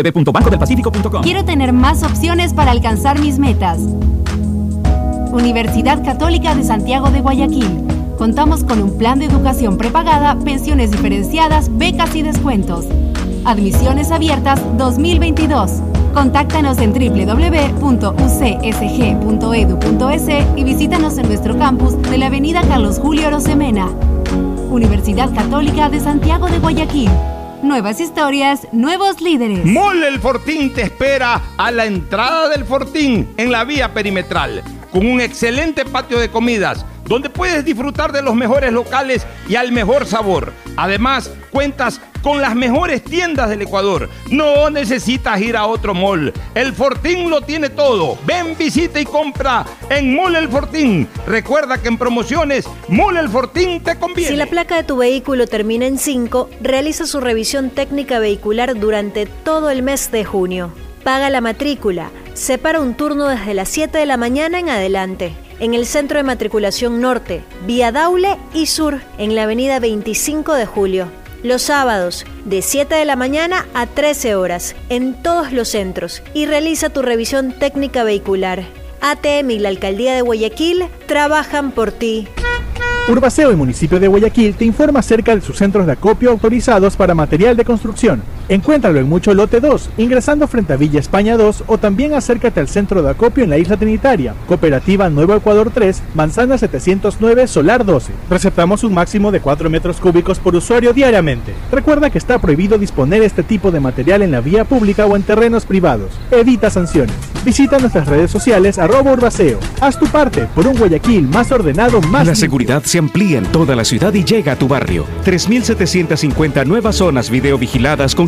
www.bancodelpacifico.com. Quiero tener más opciones para alcanzar mis metas. Universidad Católica de Santiago de Guayaquil. Contamos con un plan de educación prepagada, pensiones diferenciadas, becas y descuentos. Admisiones abiertas 2022. Contáctanos en www.ucsg.edu.es y visítanos en nuestro campus de la Avenida Carlos Julio Rosemena. Universidad Católica de Santiago de Guayaquil. Nuevas historias, nuevos líderes. Mole El Fortín te espera a la entrada del Fortín en la vía perimetral, con un excelente patio de comidas donde puedes disfrutar de los mejores locales y al mejor sabor. Además, cuentas con las mejores tiendas del Ecuador. No necesitas ir a otro mall. El Fortín lo tiene todo. Ven, visita y compra en Mall El Fortín. Recuerda que en promociones, Mall El Fortín te conviene. Si la placa de tu vehículo termina en 5, realiza su revisión técnica vehicular durante todo el mes de junio. Paga la matrícula. Separa un turno desde las 7 de la mañana en adelante en el Centro de Matriculación Norte, Vía Daule y Sur, en la avenida 25 de Julio. Los sábados, de 7 de la mañana a 13 horas, en todos los centros, y realiza tu revisión técnica vehicular. ATM y la Alcaldía de Guayaquil trabajan por ti. Urbaceo y Municipio de Guayaquil te informa acerca de sus centros de acopio autorizados para material de construcción. Encuéntralo en Mucho Lote 2, ingresando frente a Villa España 2 o también acércate al centro de acopio en la Isla Trinitaria. Cooperativa Nuevo Ecuador 3, Manzana 709, Solar 12. Receptamos un máximo de 4 metros cúbicos por usuario diariamente. Recuerda que está prohibido disponer este tipo de material en la vía pública o en terrenos privados. Evita sanciones. Visita nuestras redes sociales arroba Urbaceo. Haz tu parte por un Guayaquil más ordenado, más... La seguridad se amplía en toda la ciudad y llega a tu barrio. 3.750 nuevas zonas videovigiladas con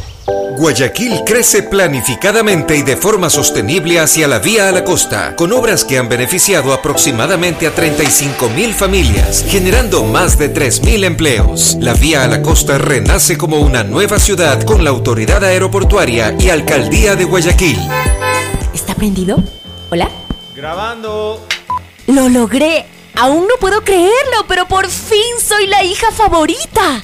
Guayaquil crece planificadamente y de forma sostenible hacia la vía a la costa, con obras que han beneficiado aproximadamente a 35 mil familias, generando más de 3 mil empleos. La vía a la costa renace como una nueva ciudad con la autoridad aeroportuaria y alcaldía de Guayaquil. ¿Está prendido? ¿Hola? Grabando. Lo logré. Aún no puedo creerlo, pero por fin soy la hija favorita.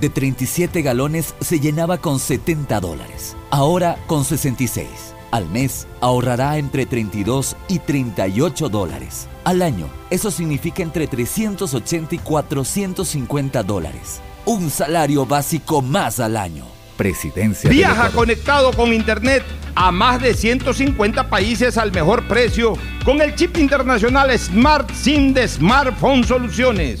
de 37 galones se llenaba con 70 dólares. Ahora con 66. Al mes ahorrará entre 32 y 38 dólares. Al año, eso significa entre 380 y 450 dólares. Un salario básico más al año. Presidencia. Viaja conectado con Internet a más de 150 países al mejor precio con el chip internacional Smart SIM de Smartphone Soluciones.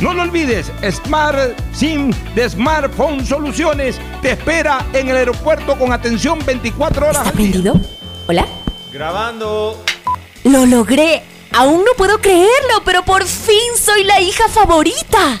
No lo olvides, Smart SIM de Smartphone Soluciones te espera en el aeropuerto con atención 24 horas. ¿Está prendido? ¿Hola? Grabando. ¡Lo logré! Aún no puedo creerlo, pero por fin soy la hija favorita.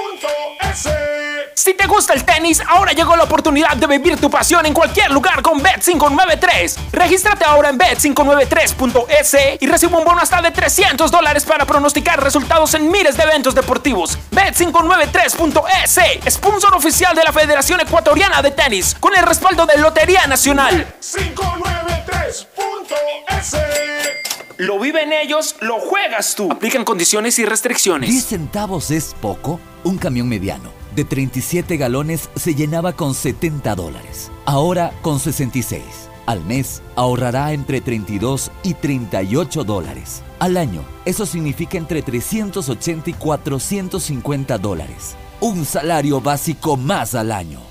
Si te gusta el tenis, ahora llegó la oportunidad de vivir tu pasión en cualquier lugar con Bet593. Regístrate ahora en bet593.es y recibe un bono hasta de 300 dólares para pronosticar resultados en miles de eventos deportivos. Bet593.es, sponsor oficial de la Federación Ecuatoriana de Tenis, con el respaldo de Lotería Nacional. 593.es Lo viven ellos, lo juegas tú. Aplican condiciones y restricciones. 10 centavos es poco. Un camión mediano de 37 galones se llenaba con 70 dólares. Ahora con 66. Al mes ahorrará entre 32 y 38 dólares. Al año, eso significa entre 380 y 450 dólares. Un salario básico más al año.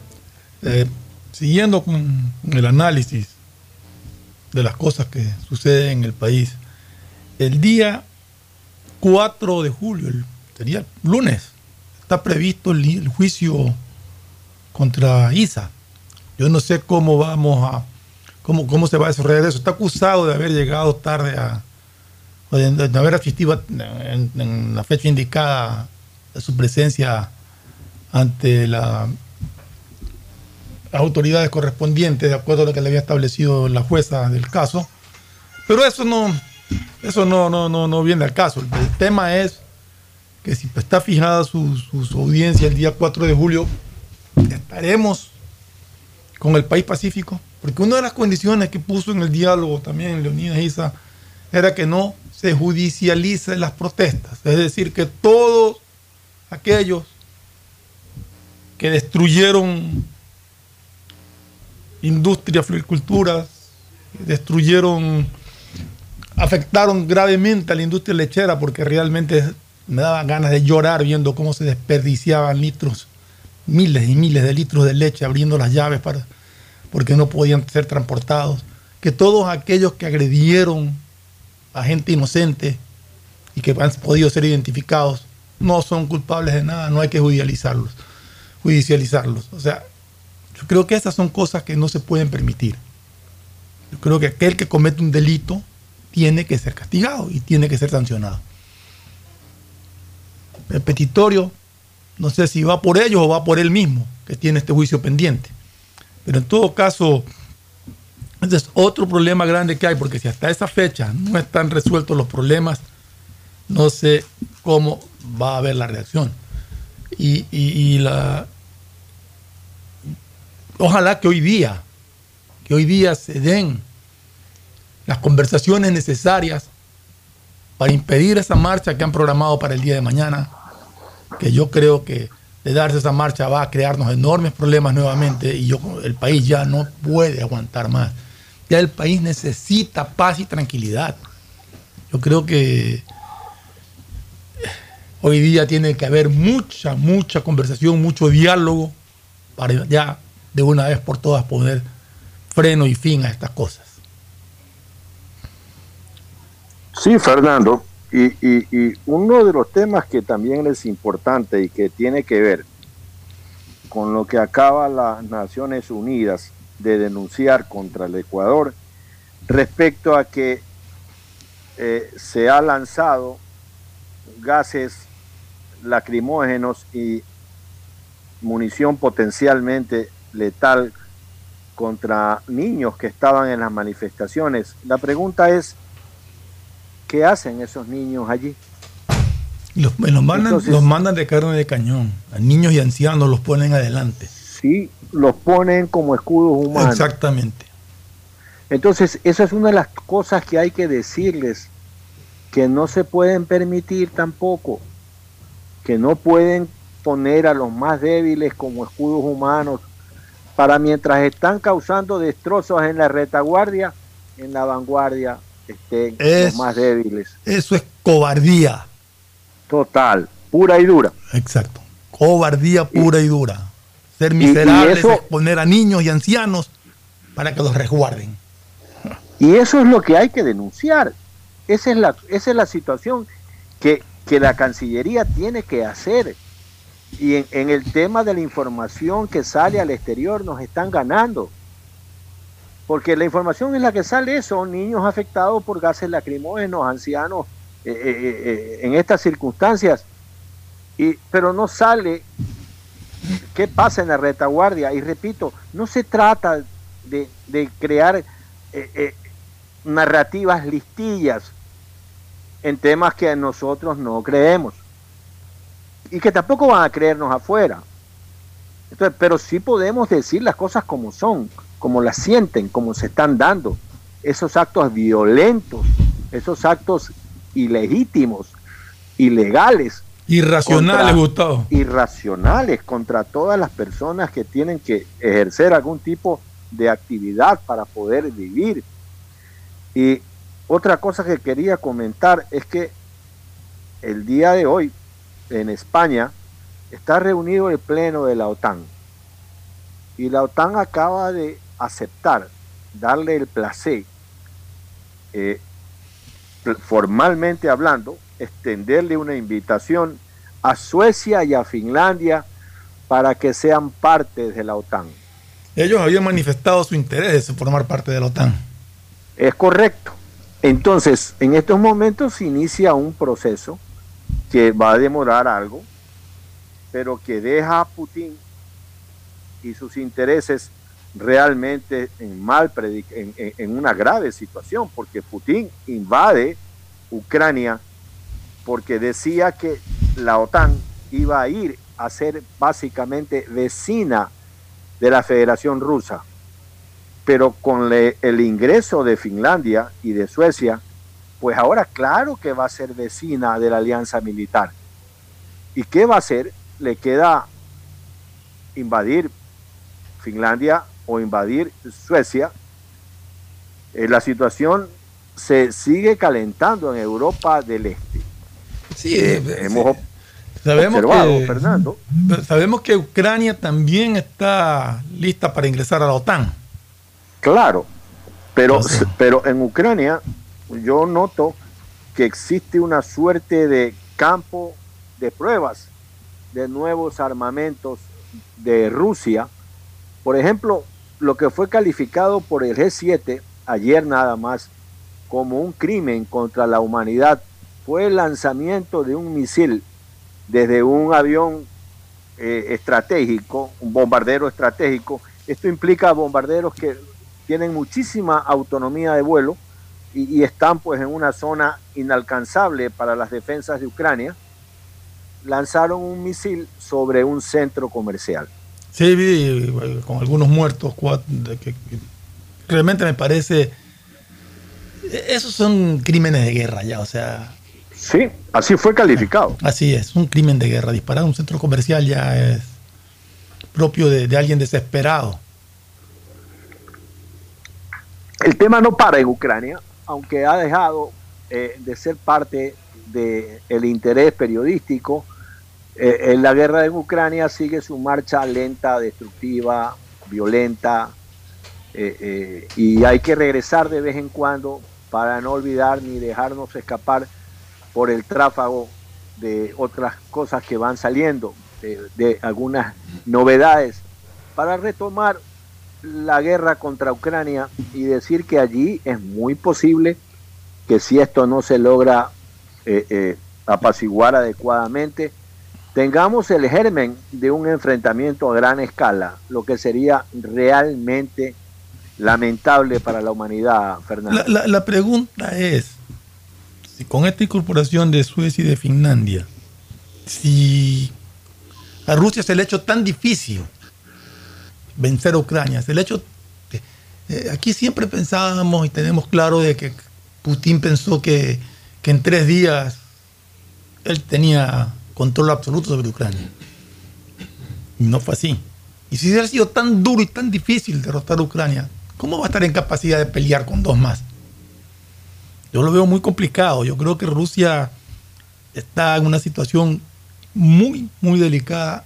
eh, siguiendo con el análisis de las cosas que suceden en el país, el día 4 de julio, el, sería lunes, está previsto el, juicio contra ISA. Yo no sé cómo vamos a cómo, cómo se va a desarrollar eso. Está acusado de haber llegado tarde a, de, de haber asistido en, en la fecha indicada a su presencia ante la las autoridades correspondientes de acuerdo a lo que le había establecido la jueza del caso. Pero eso no, eso no, no, no, no viene al caso. El, tema es que si está fijada su, su, audiencia el día 4 de julio, estaremos con el país pacífico. Porque una de las condiciones que puso en el diálogo también Leonidas Isa era que no se judicialicen las protestas. Es decir, que todos aquellos que destruyeron industria, floricultura, destruyeron, afectaron gravemente a la industria lechera porque realmente me daba ganas de llorar viendo cómo se desperdiciaban litros, miles y miles de litros de leche abriendo las llaves para, porque no podían ser transportados. Que todos aquellos que agredieron a gente inocente y que han podido ser identificados no son culpables de nada, no hay que judicializarlos. judicializarlos. O sea, yo creo que esas son cosas que no se pueden permitir. Yo creo que aquel que comete un delito tiene que ser castigado y tiene que ser sancionado. El petitorio, no sé si va por ellos o va por él mismo, que tiene este juicio pendiente. Pero en todo caso, ese es otro problema grande que hay, porque si hasta esa fecha no están resueltos los problemas, no sé cómo va a haber la reacción. Y, y, y la, ojalá que hoy día, que hoy día se den las conversaciones necesarias para impedir esa marcha que han programado para el día de mañana, que yo creo que de darse esa marcha va a crearnos enormes problemas nuevamente y yo, el país ya no puede aguantar más. Ya el país necesita paz y tranquilidad. Yo creo que hoy día tiene que haber mucha, mucha conversación, mucho diálogo para ya de una vez por todas poner freno y fin a estas cosas. Sí, Fernando, y, y, y, uno de los temas que también es importante y que tiene que ver con lo que acaba las Naciones Unidas de denunciar contra el Ecuador respecto a que eh, se ha lanzado gases lacrimógenos y munición potencialmente letal contra niños que estaban en las manifestaciones. La pregunta es, ¿qué hacen esos niños allí? Los, los, mandan, Entonces, los mandan de carne de cañón. A niños y ancianos los ponen adelante. Sí, los ponen como escudos humanos. Exactamente. Entonces, esa es una de las cosas que hay que decirles, que no se pueden permitir tampoco, que no pueden poner a los más débiles como escudos humanos para mientras están causando destrozos en la retaguardia, en la vanguardia estén es, los más débiles. Eso es cobardía. Total, pura y dura. Exacto, cobardía pura y, y dura. Ser miserables, y, y eso, exponer a niños y ancianos para que los resguarden. Y eso es lo que hay que denunciar. Esa es la, esa es la situación que, que la Cancillería tiene que hacer y en, el tema de la información que sale al exterior nos están ganando. Porque la información en la que sale son niños afectados por gases lacrimógenos, ancianos eh, eh, eh, en estas circunstancias. Y, pero no sale qué pasa en la retaguardia. Y repito, no se trata de, de crear narrativas listillas en temas que nosotros no creemos y que tampoco van a creernos afuera. Entonces, pero sí podemos decir las cosas como son, como las sienten, como se están dando. Esos actos violentos, esos actos ilegítimos, ilegales. Irracionales, contra, Gustavo. Irracionales contra todas las personas que tienen que ejercer algún tipo de actividad para poder vivir. Y otra cosa que quería comentar es que el día de hoy, en España, está reunido el Pleno de la OTAN. Y la OTAN acaba de aceptar, darle el placer, eh, formalmente hablando, extenderle una invitación a Suecia y a Finlandia para que sean parte de la OTAN. ellos habían manifestado su interés de formar parte de la OTAN. Es correcto. Entonces, en estos momentos se inicia un proceso que va a demorar algo, pero que deja a Putin y sus intereses realmente en mal en, en, una grave situación, porque Putin invade Ucrania porque decía que la OTAN iba a ir a ser básicamente vecina de la Federación Rusa. Pero con el ingreso de Finlandia y de Suecia, pues ahora claro que va a ser vecina de la alianza militar. ¿Y qué va a hacer? Le queda invadir Finlandia o invadir Suecia. Eh, la situación se sigue calentando en Europa del Este. Sí, eh, hemos sabemos que, Fernando. Sabemos que Ucrania también está lista para ingresar a la OTAN. Claro, pero, pero en Ucrania yo noto que existe una suerte de campo de pruebas de nuevos armamentos de Rusia. Por ejemplo, lo que fue calificado por el G7 ayer nada más como un crimen contra la humanidad fue el lanzamiento de un misil desde un avión eh, estratégico, un bombardero estratégico. Esto implica bombarderos que tienen muchísima autonomía de vuelo y, están pues en una zona inalcanzable para las defensas de Ucrania. Lanzaron un misil sobre un centro comercial. Sí, vi con algunos muertos, que realmente me parece... Esos son crímenes de guerra ya, o sea, Sí, así fue calificado. Así es, un crimen de guerra. Disparar a un centro comercial ya es propio de, alguien desesperado. El tema no para en Ucrania, aunque ha dejado eh, de ser parte del interés periodístico. Eh, en la guerra en Ucrania sigue su marcha lenta, destructiva, violenta, eh, y hay que regresar de vez en cuando para no olvidar ni dejarnos escapar por el tráfago de otras cosas que van saliendo, de, algunas novedades, para retomar la guerra contra Ucrania y decir que allí es muy posible que si esto no se logra eh, eh, apaciguar adecuadamente, tengamos el germen de un enfrentamiento a gran escala, lo que sería realmente lamentable para la humanidad, Fernando. la pregunta es, con esta incorporación de Suecia y de Finlandia, si a Rusia se le ha hecho tan difícil vencer a Ucrania, ha hecho... Eh, aquí siempre pensábamos y tenemos claro de que Putin pensó que, que en tres días él tenía control absoluto sobre Ucrania. Y no fue así. Y si hubiera sido tan duro y tan difícil derrotar a Ucrania, ¿cómo va a estar en capacidad de pelear con dos más? Yo lo veo muy complicado. Yo creo que Rusia está en una situación muy, muy delicada,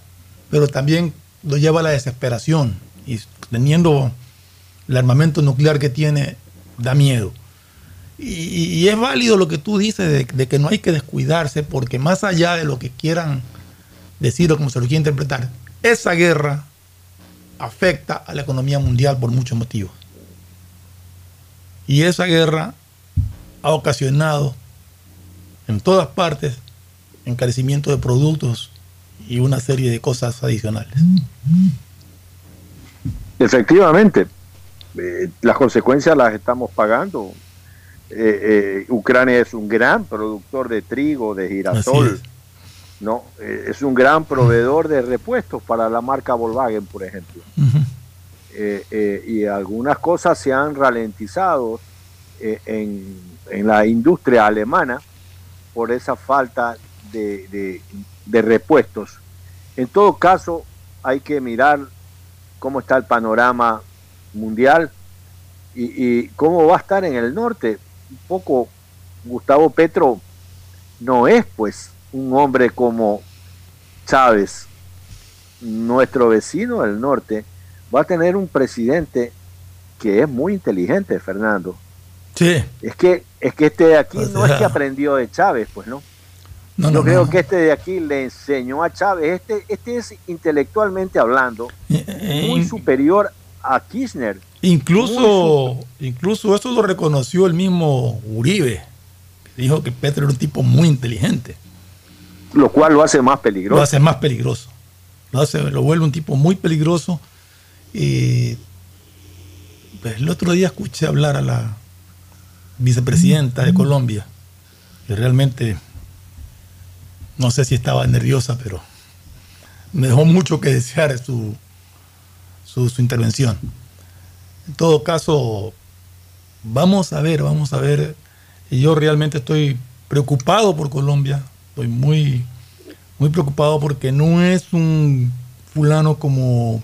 pero también lo lleva a la desesperación. Y teniendo el armamento nuclear que tiene, da miedo. Y, es válido lo que tú dices de, que no hay que descuidarse, porque más allá de lo que quieran decir o como se lo quiera interpretar, esa guerra afecta a la economía mundial por muchos motivos. Y esa guerra ha ocasionado en todas partes encarecimiento de productos y una serie de cosas adicionales. Efectivamente, eh, las consecuencias las estamos pagando. Eh, eh, Ucrania es un gran productor de trigo, de girasol, es. no, es un gran proveedor de repuestos para la marca Volkswagen, por ejemplo. y algunas cosas se han ralentizado en en la industria alemana por esa falta de, repuestos. En todo caso, hay que mirar cómo está el panorama mundial y, cómo va a estar en el norte. Un poco Gustavo Petro no es pues un hombre como Chávez, nuestro vecino del norte, va a tener un presidente que es muy inteligente, Fernando. Sí. Es que, es que este de aquí no es que aprendió de Chávez, pues no. No, Yo creo que este de aquí le enseñó a Chávez. Este, este es intelectualmente hablando muy superior a Kirchner. Incluso, incluso eso lo reconoció el mismo Uribe. que Dijo que Petro era un tipo muy inteligente. Lo cual lo hace más peligroso. Lo hace más peligroso. Lo, hace, lo vuelve un tipo muy peligroso. Y pues, el otro día escuché hablar a la vicepresidenta de Colombia. Y realmente no sé si estaba nerviosa, pero me dejó mucho que desear su, su, intervención. En todo caso, vamos a ver, vamos a ver. Yo realmente estoy preocupado por Colombia. Estoy muy, muy preocupado porque no es un fulano como,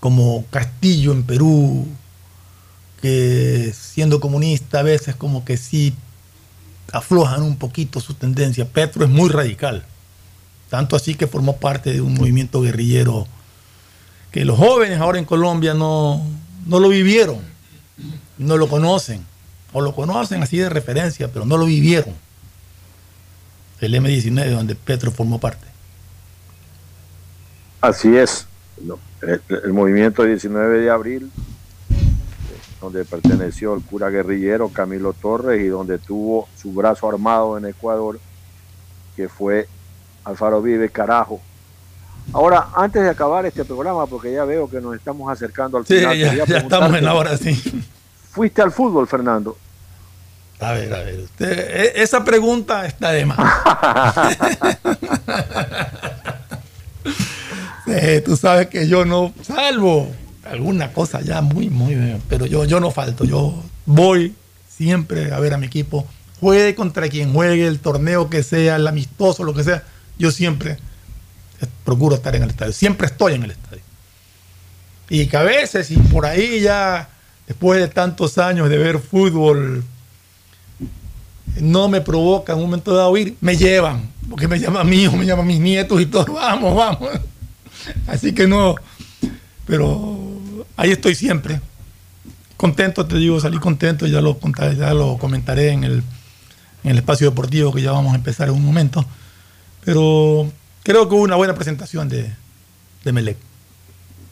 como Castillo en Perú, que siendo comunista a veces como que sí aflojan un poquito su tendencia. Petro es muy radical. Tanto así que formó parte de un movimiento guerrillero que los jóvenes ahora en Colombia no, no lo vivieron, no lo conocen, o lo conocen así de referencia, pero no lo vivieron. El M19 donde Petro formó parte. Así es. El, el movimiento 19 de abril, donde perteneció el cura guerrillero Camilo Torres y donde tuvo su brazo armado en Ecuador, que fue Alfaro Vive Carajo. Ahora, antes de acabar este programa, porque ya veo que nos estamos acercando al Sí, final, ya, estamos en la hora, sí. ¿Fuiste al fútbol, Fernando? A ver, a ver. usted- e- esa pregunta está de más. Tú sabes que yo no salvo alguna cosa ya muy, muy, pero yo, yo no falto. Yo voy siempre a ver a mi equipo. Juegue contra quien juegue, el torneo que sea, el amistoso, lo que sea. Yo siempre procuro estar en el estadio. Siempre estoy en el estadio. Y que a veces, y por ahí ya, después de tantos años de ver fútbol, no me provoca en un momento dado ir, me llevan, porque me llama a mí o me llaman mis nietos y todo, vamos, vamos. Así que no, pero ahí estoy siempre. Contento, te digo, salí contento, ya lo, contaré, ya lo comentaré en el, en el espacio deportivo que ya vamos a empezar en un momento. Pero creo que hubo una buena presentación de, de Melec.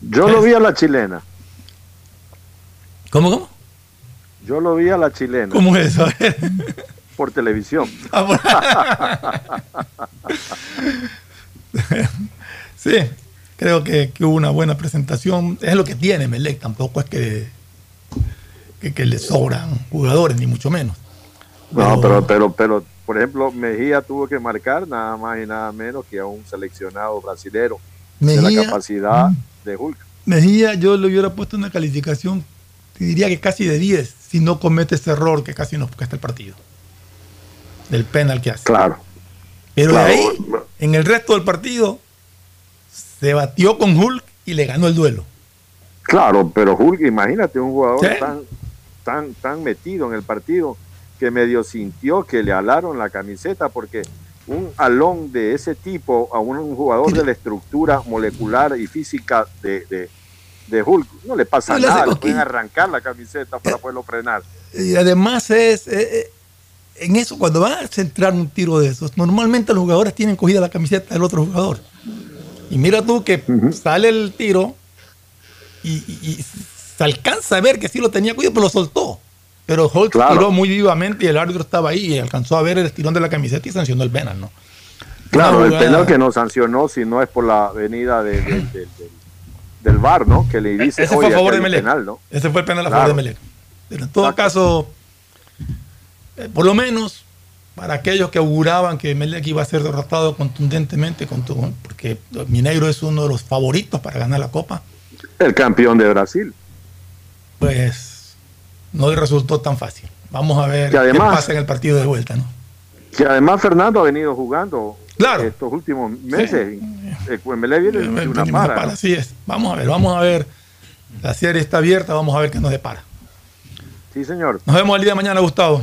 Yo lo vi a la chilena. ¿Cómo, cómo? Yo lo vi a la chilena. ¿Cómo es eso? Por televisión. Sí, creo que, que hubo una buena presentación. Es lo que tiene Melec, tampoco es que, que, que le sobran jugadores, ni mucho menos. No, pero, pero, pero, por ejemplo, Mejía tuvo que marcar nada más y nada menos que a un seleccionado brasilero de Mejía- la capacidad de Hulk. Mejía, yo le hubiera puesto una calificación, te diría que casi de 10, si no comete ese error que casi nos cuesta el partido. Del penal que hace. Claro. Pero Claro. de ahí, en el resto del partido, se batió con Hulk y le ganó el duelo. Claro, pero Hulk, imagínate un jugador Sí. tan, tan, tan metido en el partido que medio sintió que le alaron la camiseta porque un alón de ese tipo a un, un jugador de la estructura molecular y física de, de, de Hulk no le pasa No le hace nada, le pueden arrancar la camiseta para poderlo frenar. Y además es, eh, eh, en eso, cuando van a centrar un tiro de esos, normalmente los jugadores tienen cogida la camiseta del otro jugador. Y mira tú que sale el tiro y, y- y se alcanza a ver que sí lo tenía cuidado, pero lo soltó. Pero Hulk Claro. tiró muy vivamente y el árbitro estaba ahí y alcanzó a ver el estirón de la camiseta y sancionó el penal, ¿no? Claro, el penal que no sancionó si no es por la venida de- de- de- del- VAR, ¿no? Que le dice, Ese fue "Oye, a favor de Melec. penal, ¿no? Ese fue el penal a Claro. favor de Melec. Pero en todo caso, eh, por lo menos para aquellos que auguraban que Melec iba a ser derrotado contundentemente, contu- porque Mineiro es uno de los favoritos para ganar la Copa, El campeón de Brasil. pues no le resultó tan fácil. Vamos a ver además- qué pasa en el partido de vuelta, ¿no? Que además Fernando ha venido jugando Claro. estos últimos meses. El Cuembelé viene de una Venimos a para. para. Así es. Vamos a ver, vamos a ver. La serie está abierta, vamos a ver qué nos depara. Sí, señor. Nos vemos el día de mañana, Gustavo.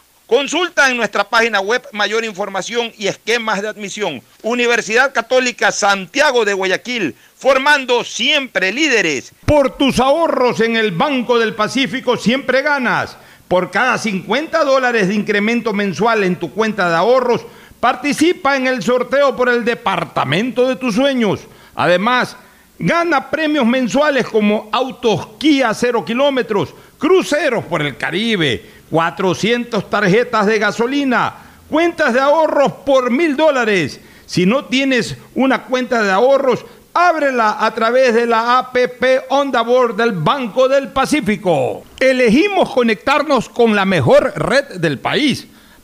Consulta en nuestra página web mayor información y esquemas de admisión. Universidad Católica Santiago de Guayaquil, formando siempre líderes. Por tus ahorros en el Banco del Pacífico siempre ganas. Por cada 50 dólares de incremento mensual en tu cuenta de ahorros, participa en el sorteo por el departamento de tus sueños. Además, gana premios mensuales como autos Kia 0 kilómetros, cruceros por el Caribe 400 tarjetas de gasolina, cuentas de ahorros por mil dólares. Si no tienes una cuenta de ahorros, ábrela a través de la APP Onda Board del Banco del Pacífico. Elegimos conectarnos con la mejor red del país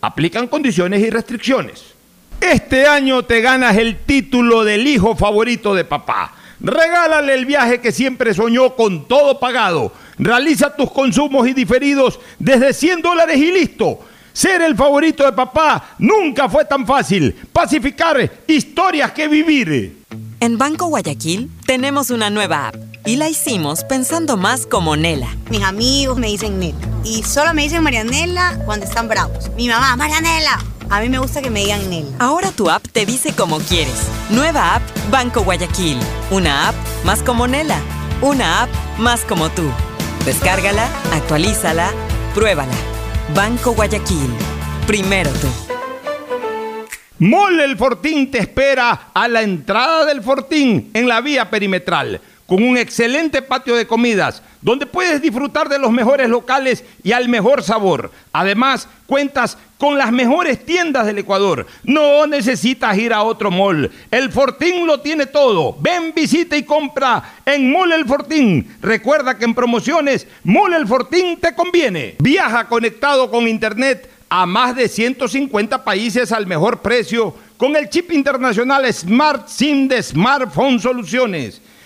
Aplican condiciones y restricciones. Este año te ganas el título del hijo favorito de papá. Regálale el viaje que siempre soñó con todo pagado. Realiza tus consumos y diferidos desde 100 dólares y listo. Ser el favorito de papá nunca fue tan fácil. Pacificar historias que vivir. En Banco Guayaquil tenemos una nueva app y la hicimos pensando más como Nela. Mis amigos me dicen Nela y solo me dicen Marianela cuando están bravos. Mi mamá, Marianela. A mí me gusta que me digan Nela. Ahora tu app te dice como quieres. Nueva app Banco Guayaquil. Una app más como Nela. Una app más como tú. Descárgala, actualízala, pruébala. Banco Guayaquil. Primero tú. Mole el Fortín te espera a la entrada del Fortín en la vía perimetral con un excelente patio de comidas, donde puedes disfrutar de los mejores locales y al mejor sabor. Además, cuentas con las mejores tiendas del Ecuador. No necesitas ir a otro mall. El Fortín lo tiene todo. Ven, visita y compra en Mall El Fortín. Recuerda que en promociones, Mall El Fortín te conviene. Viaja conectado con Internet a más de 150 países al mejor precio con el chip internacional Smart SIM de Smartphone Soluciones.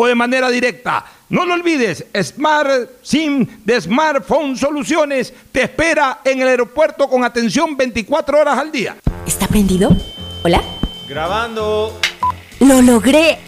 o de manera directa. No lo olvides, Smart SIM de Smartphone Soluciones te espera en el aeropuerto con atención 24 horas al día. ¿Está prendido? ¿Hola? Grabando. ¡Lo logré!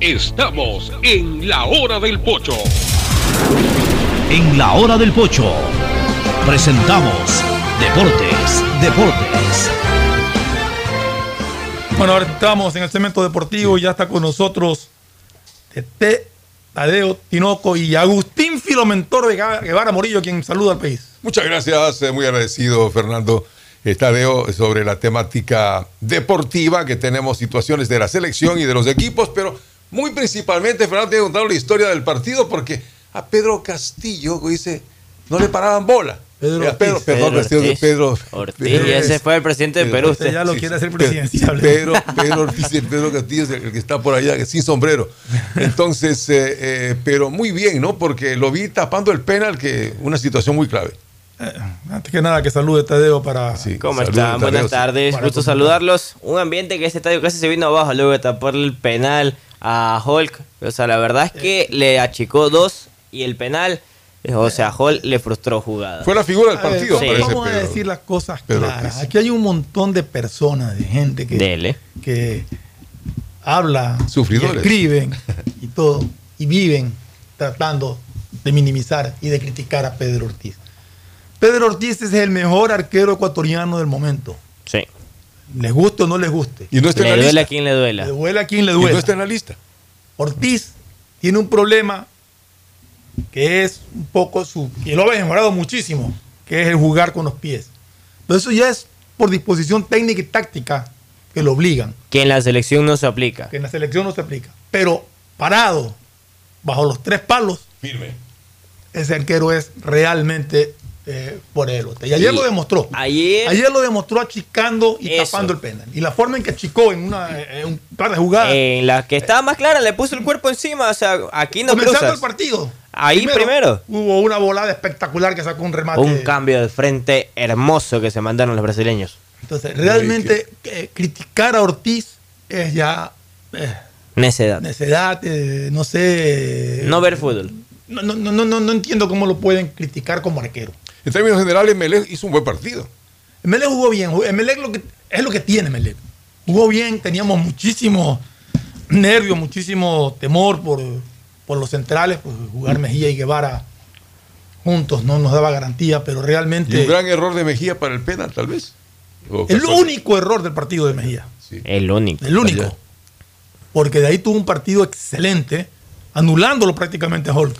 Estamos en la hora del pocho. En la hora del pocho presentamos Deportes, Deportes. Bueno, ahora estamos en el cemento deportivo y ya está con nosotros Tete, Tadeo Tinoco y Agustín Filomentor de Guevara Morillo, quien saluda al país. Muchas gracias, eh, muy agradecido, Fernando. Está Leo sobre la temática deportiva, que tenemos situaciones de la selección y de los equipos, pero muy principalmente, Fernando, te he contado la historia del partido porque a Pedro Castillo, dice, no le paraban bola. Pedro Eh, Pedro, Ortiz. perdón, Pedro Pedro, Ortiz. Pedro, Ortiz, ese fue el presidente de Perú. Usted ya lo quiere hacer presidencial. Pedro, Pedro Ortiz, el Pedro Castillo es el, el que está por allá, sin sombrero. Entonces, eh, eh, pero muy bien, ¿no? Porque lo vi tapando el penal, que una situación muy clave. Antes que nada, que salude Tadeo para. ¿Cómo están? Buenas tardes, gusto saludarlos. Un ambiente que este estadio casi se vino abajo luego de taparle el penal a Hulk. O sea, la verdad es que le achicó dos y el penal, eh, o sea, Hulk le frustró jugada. Fue la figura del A ver, partido, ¿cómo parece, Vamos a decir las cosas Pedro claras. Ortiz. Aquí hay un montón de personas, de gente que, Dele. que habla, Sufridores. y escriben y todo, y viven tratando de minimizar y de criticar a Pedro Ortiz. Pedro Ortiz es el mejor arquero ecuatoriano del momento. Sí. Les guste o no les guste. Y no está Le en la duela a lista. quien le duela. Le duele a quien le Y duele. no está en la lista. Ortiz tiene un problema que es un poco su. y lo ha mejorado muchísimo, que es el jugar con los pies. Pero eso ya es por disposición técnica y táctica que lo obligan, Que en la selección no se aplica. que en la selección no se aplica. Pero parado, bajo los tres palos, Firme. ese arquero es realmente eh, por él. Y ayer Y lo demostró. Ayer, Ayer lo demostró achicando y Eso. tapando el penal. Y la forma en que achicó en, una, en un par de jugadas. en la que estaba más clara, le puso el cuerpo encima. O sea, aquí no comenzando cruzas. el partido. Ahí primero. Hubo una volada espectacular que sacó un remate. Un cambio de frente hermoso que se mandaron los brasileños. Entonces, realmente eh, criticar a Ortiz es ya eh, Necedad. necedad, eh, no sé. No ver fútbol. No, no, no, no, no entiendo cómo lo pueden criticar como arquero. En términos generales, Melec hizo un buen partido. Melec jugó bien. Melec lo que, es lo que tiene Melec. Jugó bien, teníamos muchísimo nervio, muchísimo temor por, por los centrales, pues jugar Mejía y Guevara juntos no nos daba garantía, pero Y un realmente gran error de Mejía para el penal, tal vez. El casual- único error del partido de Mejía. El único. El único. Porque de ahí tuvo un partido excelente, anulándolo prácticamente a Hulk.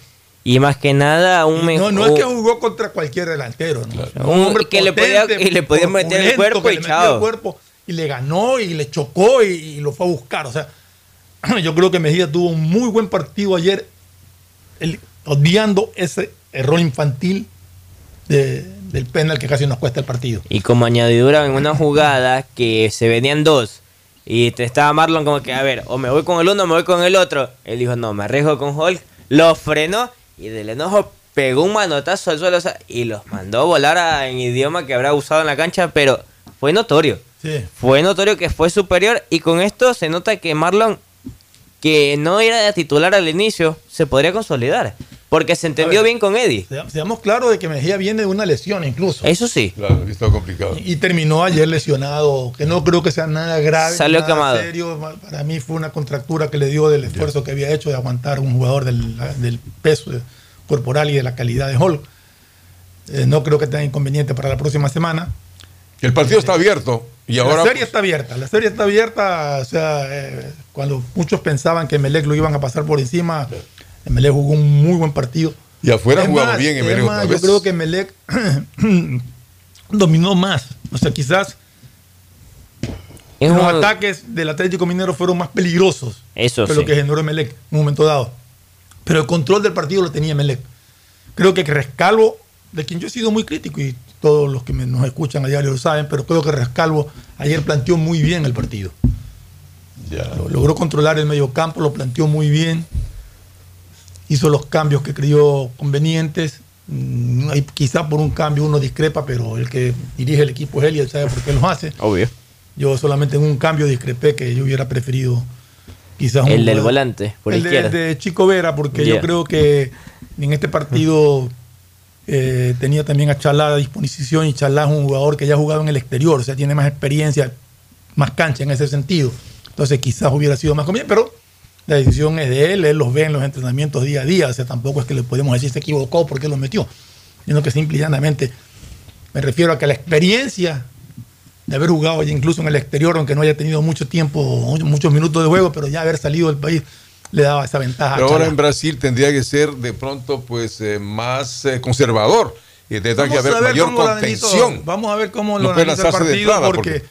Y más que nada, un No, mejor. no es que jugó contra cualquier delantero, ¿no? Un- que le podía- y le podía meter el cuerpo y le metió chao. el cuerpo y le ganó y le chocó y, y lo fue a buscar. O sea, yo creo que Mejía tuvo un muy buen partido ayer, el- obviando ese error infantil de- del penal que casi nos cuesta el partido. Y como añadidura en una jugada que se venían dos. Y te estaba Marlon como que, a ver, o me voy con el uno o me voy con el otro. Él dijo, no, me arriesgo con Hulk. Lo frenó y del enojo pegó un manotazo al suelo o sea, y los mandó a volar a- en idioma que habrá usado en la cancha, pero fue notorio. Sí. Fue notorio que fue superior y con esto se nota que Marlon, que no era de titular al inicio, se podría consolidar. Porque se entendió ver. bien con Eddie. Se- Seamos claros de que Mejía viene de una lesión incluso. Eso sí. Claro, que estaba complicado. Y terminó ayer lesionado, que no creo que sea nada grave. Salió nada quemado. serio. Para mí fue una contractura que le dio del esfuerzo que había hecho de aguantar un jugador del, del peso corporal y de la calidad de Hulk. Eh, no creo que tenga inconveniente para la próxima semana. El partido está abierto y ahora. la serie está abierta, la serie está abierta, o sea, eh, cuando muchos pensaban que Melec lo iban a pasar por encima, Melec jugó un muy buen partido. Y afuera Es jugaba más, bien Emelec más, otra Yo vez. creo que Melec dominó más. O sea, quizás Es los un- ataques del Atlético Minero fueron más peligrosos Eso que sí. lo que generó Melec en un momento dado. Pero el control del partido lo tenía Melec. Creo que Rescalvo, de quien yo he sido muy crítico y todos los que me- nos escuchan a diario lo saben, pero creo que Rescalvo ayer planteó muy bien el partido. Lo- Logró controlar el medio campo, lo planteó muy bien. Hizo los cambios que creyó convenientes. Mm, hay- quizá por un cambio uno discrepa, pero el que dirige el equipo es él y él sabe por qué lo hace. Obvio. Yo solamente en un cambio discrepé que yo hubiera preferido quizás un El del volante, por el de, Chico Vera, porque Yeah. yo creo que en este partido eh, tenía también a Chalá a disposición y Chalá es un jugador que ya ha jugado en el exterior, o sea, tiene más experiencia, más cancha en ese sentido. Entonces quizás hubiera sido más conveniente, pero la decisión es de él, él los ve en los entrenamientos día a día, o sea, tampoco es que le podemos decir se equivocó porque lo metió, sino que simple y llanamente me refiero a que la experiencia de haber jugado ya incluso en el exterior, aunque no haya tenido mucho tiempo, muchos minutos de juego, pero ya haber salido del país le daba esa ventaja. a Pero ahora en Brasil tendría que ser de pronto pues eh, más eh, conservador y tendrá que haber a mayor contención. Vamos a ver cómo No lo analiza el partido porque,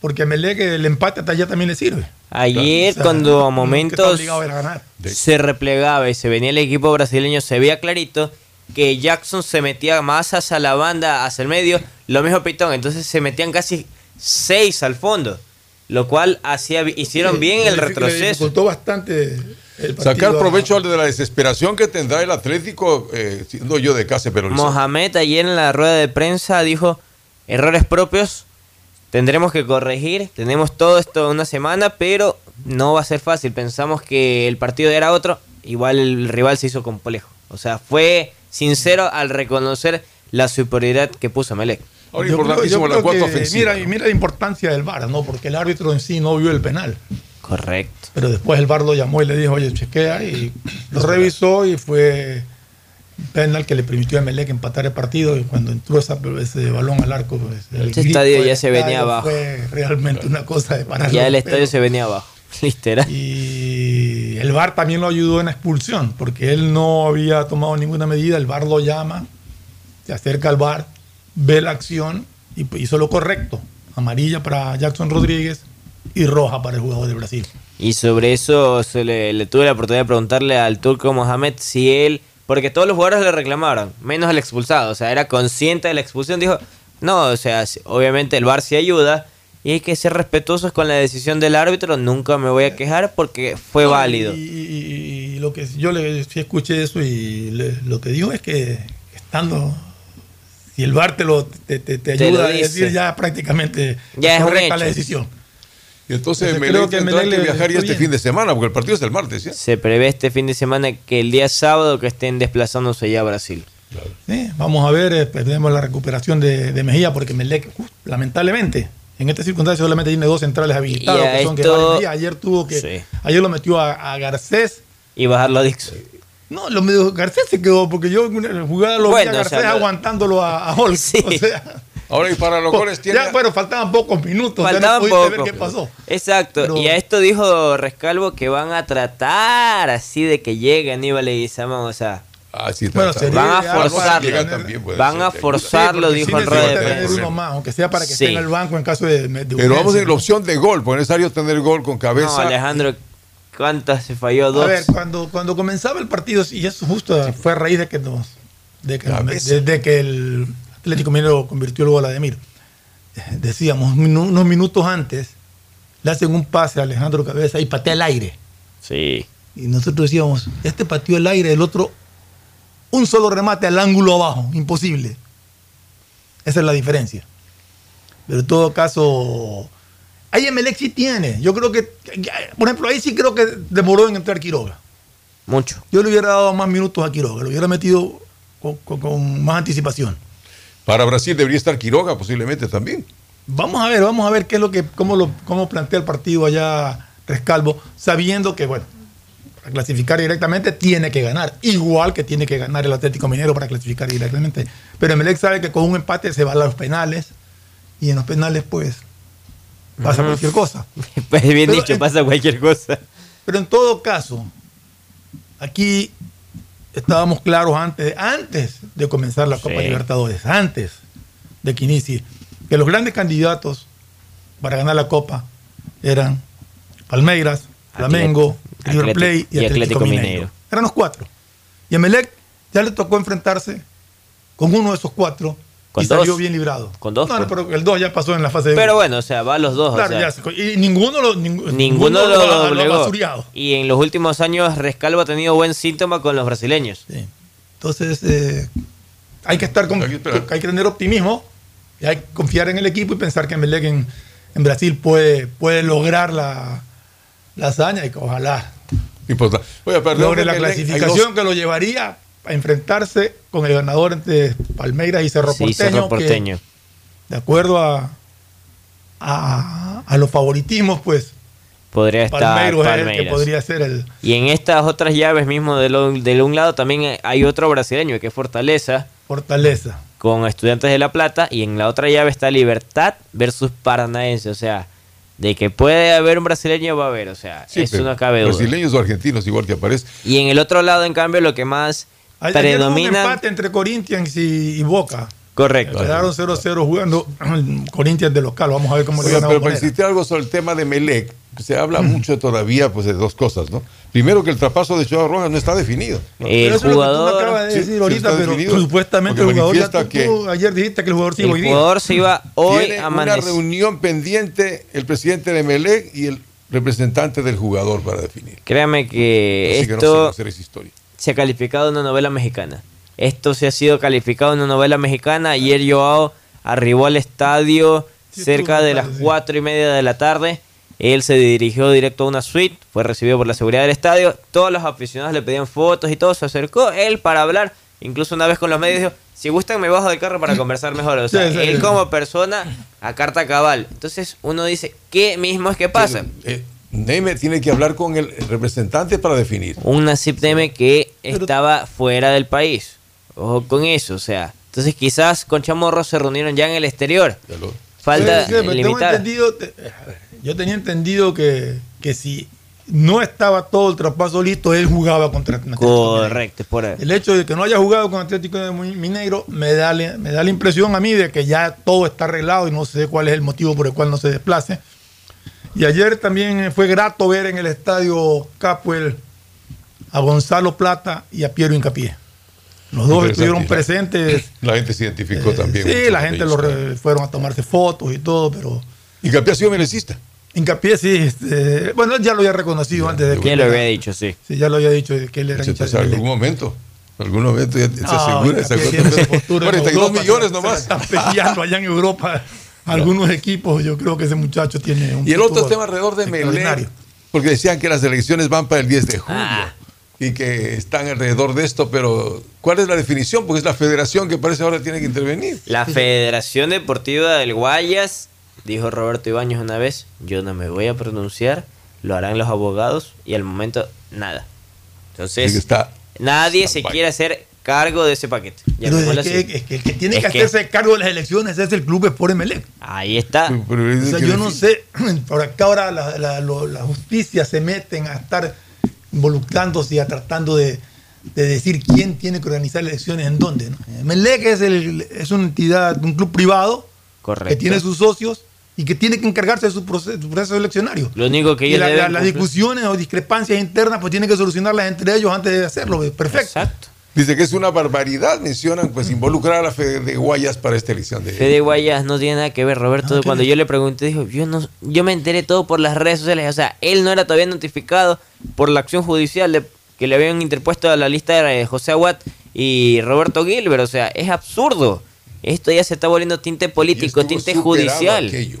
porque Melec el empate hasta allá también le sirve. Ayer O sea, cuando a momentos obligado a ganar. se replegaba y se venía el equipo brasileño, se veía clarito que Jackson se metía más hacia la banda, hacia el medio, lo mismo Pitón, entonces se metían casi seis al fondo, lo cual hacía hicieron Sí, bien el Le retroceso. bastante el Sacar a- provecho de la desesperación que tendrá el Atlético, eh, siendo yo de casa, pero Mohamed ayer en la rueda de prensa dijo errores propios, tendremos que corregir, tenemos todo esto una semana, pero no va a ser fácil, pensamos que el partido era otro, igual el rival se hizo complejo, o sea, fue sincero al reconocer la superioridad que puso Melec. Yo creo- yo creo que- Mira, y mira la importancia del VAR, ¿no? Porque el árbitro en sí no vio el penal. Correcto. Pero después el VAR lo llamó y le dijo, oye, chequea, y lo revisó y fue penal que le permitió a Melec empatar el partido y cuando entró esa- ese balón al arco, pues, el Este estadio ya se venía abajo. Fue realmente una cosa de parar Ya el estadio pelos. se venía abajo, literal. Y el VAR también lo ayudó en la expulsión, porque él no había tomado ninguna medida, el VAR lo llama, se acerca al VAR, ve la acción y hizo lo correcto. Amarilla para Jackson Rodríguez y roja para el jugador de Brasil. Y sobre eso se le, le tuve la oportunidad de preguntarle al turco Mohamed si él, porque todos los jugadores le reclamaron, menos el expulsado, o sea, era consciente de la expulsión, dijo, no, o sea, obviamente el VAR sí ayuda y hay que ser respetuosos con la decisión del árbitro, nunca me voy a quejar porque fue No, válido. Y, y- y lo que yo le sí escuché eso y le- lo que dijo es que estando si el VAR te lo te, te- te Te ayuda lo a decir ya prácticamente Ya es un correcta la decisión. Y entonces Entonces, Melec creo que tendrá Melec que viajar ya este bien. fin de semana, porque el partido es el martes. Se prevé este fin de semana que el día sábado que estén desplazándose ya a Brasil. Sí, vamos a ver, eh, perdemos la recuperación de, de Mejía porque Melec, uh, lamentablemente, en esta circunstancia solamente tiene dos centrales habilitados, Y a que son esto- Mejía. Ayer tuvo que, Sí. ayer lo metió a, a Garcés. Y bajarlo a Dixon. No, lo medio, Garcés se quedó porque yo en una jugada lo vi Bueno, a o Garcés sea, aguantándolo a, a Hulk. O sea, Ahora, y para los goles tiene. ya, bueno, faltaban pocos minutos. ya Faltaban no pudiste poco. ver qué pasó. Exacto. Pero- Y a esto dijo Rescalvo que van a tratar así de que llegue Aníbal y Guizamón, o sea. Ah, sí, Bueno, trata- sería van a forzarlo. también Van ser, a forzarlo, dijo de tener prensa. uno más, aunque sea para que Sí. esté en el banco en caso de, de Pero vamos urgencia. en la opción de gol, porque es necesario tener gol con No, cabeza. Alejandro, ¿cuántas se falló? A Dos. ver, cuando, cuando comenzaba el partido, y eso justo fue a raíz de que nos, de que, Cabeza. desde que el Atlético Minero convirtió el gol a Ademir. Decíamos, unos minutos antes, le hacen un pase a Alejandro Cabeza y patea el aire. Sí. Y nosotros decíamos, este pateó el aire, el otro, un solo remate al ángulo abajo, imposible. Esa es la diferencia. Pero en todo caso, ahí Emelec sí tiene. Yo creo que, por ejemplo, ahí sí creo que demoró en entrar Quiroga. Mucho. Yo le hubiera dado más minutos a Quiroga, lo hubiera metido con, con- con más anticipación. Para Brasil debería estar Quiroga posiblemente también. Vamos a ver, vamos a ver qué es lo que, cómo lo, cómo plantea el partido allá Rescalvo, sabiendo que, bueno, para clasificar directamente tiene que ganar, igual que tiene que ganar el Atlético Minero para clasificar directamente. Pero Emelec sabe que con un empate se va a los penales, y en los penales, pues, pasa cualquier cosa. Pues bien Pero dicho, en- pasa cualquier cosa. Pero en todo caso, aquí estábamos claros antes, antes de comenzar la Copa Sí. Libertadores, antes de que inicie, que los grandes candidatos para ganar la Copa eran Palmeiras, Flamengo, River Plate y, Atlético- y Atlético, Atlético Mineiro. Mineiro. Eran los cuatro. Y a Melec ya le tocó enfrentarse con uno de esos cuatro Con y salió dos. bien librado. Con dos, No, no, pues. pero el dos ya pasó en la fase de Pero bueno, o sea, va a los dos. o Claro, sea. ya se- y ninguno lo, ningú- Ninguno lo, ha- ha doblegó. basureado. y en los últimos años Rescalvo ha tenido buen síntoma con los brasileños. Entonces, eh, hay que estar con, hay que tener optimismo, y hay que confiar en el equipo y pensar que Melec en, en Brasil puede, puede lograr la, la hazaña y que ojalá Importa. Oye, perdón, logre la clasificación dos- que lo llevaría a enfrentarse con el ganador entre Palmeiras y Cerro Sí, Porteño. Cerro que, Porteño. de acuerdo a, a, a los favoritismos, pues Podría estar Palmeiras es el que podría ser el, Y en estas otras llaves mismo de, lo- de un lado también hay otro brasileño que es Fortaleza. Fortaleza. Con Estudiantes de La Plata. Y en la otra llave está Libertad versus Paranaense. O sea, de que puede haber un brasileño va a haber. O sea, Sí, eso no cabe duda. Brasileños o argentinos igual que aparece. Y en el otro lado, en cambio, lo que más Ayer hubo un predominan. empate entre Corinthians y, y Boca. Correcto. Quedaron 0-0 jugando Corinthians de local. Vamos a ver cómo le Oiga, van a pero para insistir algo sobre el tema de Melec, se habla mucho todavía pues, de dos cosas, ¿no? Primero que el traspaso de Chava Rojas no está definido. ¿no? El Pero eso es lo que tú me jugador- acabas de decir sí ahorita, pero definido. supuestamente el jugador ya tú- que- tú ayer dijiste que el jugador sí El hoy día. jugador se iba hoy a una reunión pendiente el presidente de Melec y el representante del jugador para definir. Créame que Así que no sé, esto no sé esa historia. Se ha calificado una novela mexicana. Esto se ha sido calificado una novela mexicana. Ayer Joao arribó al estadio cerca de las cuatro y media de la tarde. Él se dirigió directo a una suite, fue recibido por la seguridad del estadio. Todos los aficionados le pedían fotos y todo. Se acercó él para hablar. Incluso una vez con los medios dijo, si gustan me bajo del carro para conversar mejor. O sea, él como persona a carta cabal. Entonces uno dice, ¿qué mismo es que pasa? Neymer tiene que hablar con el representante para definir. un Nasib Neme que estaba fuera del país. Ojo con eso, o sea. Entonces quizás con Chamorro se reunieron ya en el exterior. Falta Sí, limitar. te- yo tenía entendido que, que si no estaba todo el traspaso listo, él jugaba contra Atlético. Correcto, por ahí. El hecho de que no haya jugado con Atlético de Mineiro me da, me da la impresión a mí de que ya todo está arreglado y no sé cuál es el motivo por el cual no se desplace. Y ayer también fue grato ver en el estadio Capuel a Gonzalo Plata y a Piero Incapié. Los dos estuvieron presentes. La gente se identificó también. Sí, la gente ellos. lo re- fueron a tomarse fotos y todo, pero. Hincapié ha sido merecista. Hincapié sí, este, bueno, él ya lo había reconocido antes de que. Ya lo había dicho, sí. Sí, ya lo había dicho de que él era Se hincha pasa de algún momento. Algún momento ya se No, asegura. se Hincapié acuerda. tiene su postura en 42 Europa, millones nomás. Están peleando allá en Europa algunos equipos. Yo creo que ese muchacho tiene un. Y el otro tema alrededor de. Melec, porque decían que las elecciones van para el 10 de julio Ah. y que están alrededor de esto, pero ¿cuál es la definición? Porque es la federación que parece ahora tiene que intervenir. La Federación Deportiva del Guayas, dijo Roberto Ibáñez una vez, yo no me voy a pronunciar, lo harán los abogados y al momento nada. Entonces, está- nadie se quiere hacer cargo de ese paquete. Pero es que, así. es que el que tiene Es que, que- hacerse cargo de las elecciones es el Club Sport Emelec. Ahí está. O sea, yo no sé, por acá ahora la, la- la justicia se meten a estar involucrándose y a tratando de, de decir quién tiene que organizar elecciones en dónde. ¿no? Emelec es, el- es una entidad, un club privado Correcto. que tiene sus socios y que tiene que encargarse de su proceso, su proceso eleccionario. Lo único que Y la- deben las discusiones o discrepancias internas pues tienen que solucionarlas entre ellos antes de hacerlo. Perfecto. Exacto. Dice que es una barbaridad, mencionan, pues involucrar a la Fede de Guayas para esta elección de Fede Guayas no tiene nada que ver, Roberto. cuando yo le pregunté, dijo, yo no, yo me enteré todo por las redes sociales. O sea, él no era todavía notificado por la acción judicial de- que le habían interpuesto a la lista de José Aguat y Roberto Gilbert. O sea, es absurdo. Esto ya se está volviendo tinte político, tinte judicial. aquello,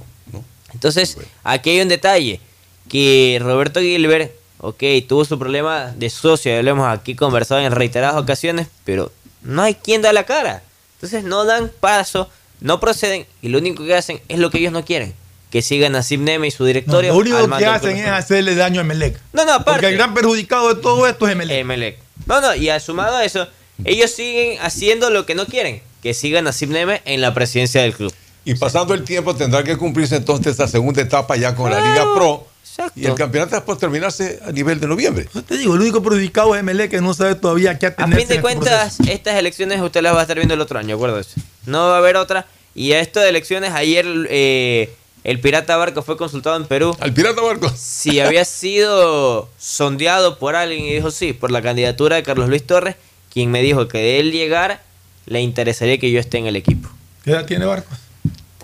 Entonces, aquí hay un detalle, que Roberto Gilbert, ok, tuvo su problema de socio, ya lo hemos aquí conversado en reiteradas ocasiones, pero no hay quien da la cara. Entonces no dan paso, no proceden, y lo único que hacen es lo que ellos no quieren, que sigan a Neme y su No, directorio. lo único que hacen es hacerle daño a Emelec. No, no, aparte. Porque el gran perjudicado de todo esto es Emelec. Emelec. No, no, y sumado a eso, ellos siguen haciendo lo que no quieren, que sigan a Neme en la presidencia del club. Y pasando el tiempo tendrá que cumplirse entonces esta segunda etapa ya con la Liga Pro. Y el campeonato está por terminarse a nivel de noviembre. Te digo, el único perjudicado es Emelec que no sabe todavía qué A atenerse. fin de este cuentas, estas elecciones usted las va a estar viendo el otro año, acuérdese. No va a haber otra. Y a esto de elecciones, ayer eh, el Pirata Barco fue consultado en Perú. ¿Al Pirata Barco? Si había sido sondeado por alguien y dijo sí, por la candidatura de Carlos Luis Torres, quien me dijo que de él llegar, le interesaría que yo esté en el equipo. ¿Qué edad tiene Barcos?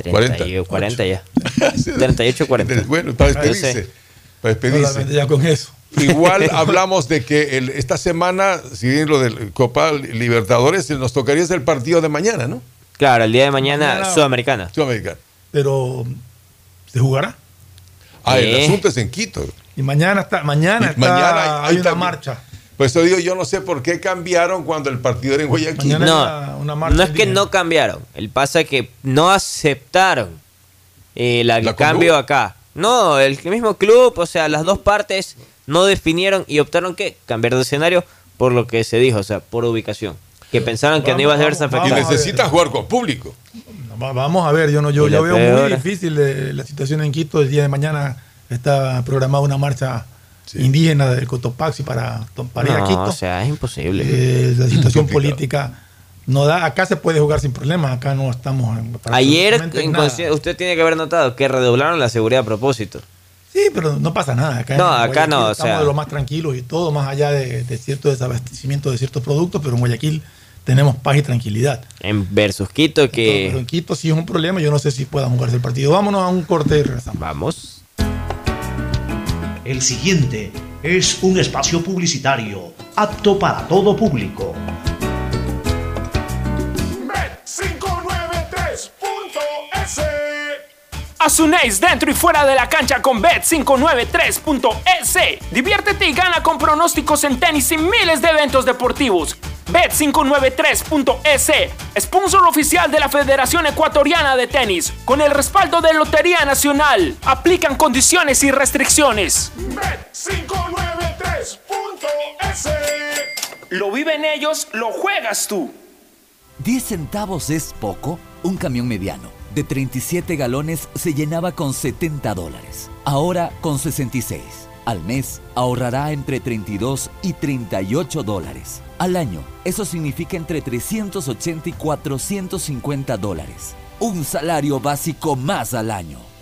30 y- 40 ya. 38, 40. Bueno, para despedirse. Para despedirse. Ya con eso. Igual hablamos de que el- esta semana, si bien lo del Copa Libertadores, nos tocaría el partido de mañana, ¿no? Claro, el día de mañana, Mañana- Sudamericana. Sudamericana. Pero, ¿se jugará? Ah, el Eh. asunto es en Quito. Y mañana está, mañana Y está, mañana hay- hay, hay una también- marcha. Pues eso digo, yo no sé por qué cambiaron cuando el partido era en Guayaquil. No, no es que no cambiaron. El pasa es que no aceptaron eh, la- el ¿La cambio acá. No, el mismo club, o sea, las dos partes no definieron y optaron que cambiar de escenario por lo que se dijo, o sea, por ubicación. Que pensaron que no iba a Y afectado. vamos a ver. necesita jugar con público. Va- Vamos a ver, yo no, yo, Y yo veo peor. muy difícil eh, la situación en Quito. El día de mañana está programada una marcha indígena del Cotopaxi para, para ir a No, Quito. o sea, es imposible. Eh, la situación política no da. Acá se puede jugar sin problemas, acá no estamos. en- Ayer, usted tiene que haber notado que redoblaron la seguridad a propósito. Sí, pero no pasa nada. Acá en No, acá Guayaquil no, o Estamos sea- de lo más tranquilos y todo, más allá de, de cierto desabastecimiento de ciertos productos, pero en Guayaquil tenemos paz y tranquilidad. En versus Quito, Pero que. en Quito sí es un problema, yo no sé si puedan jugarse el partido. Vámonos a un corte y regresamos. Vamos. El siguiente es un espacio publicitario apto para todo público. Bet593.es Asunéis dentro y fuera de la cancha con Bet593.es. Diviértete y gana con pronósticos en tenis y miles de eventos deportivos. Bet593.es, sponsor oficial de la Federación Ecuatoriana de Tenis, con el respaldo de Lotería Nacional. Aplican condiciones y restricciones. Bet593.es. Lo viven ellos, lo juegas tú. 10 centavos es poco. Un camión mediano de 37 galones se llenaba con 70 dólares. Ahora con 66. Al mes ahorrará entre 32 y 38 dólares. Al año, eso significa entre 380 y 450 dólares. Un salario básico más al año.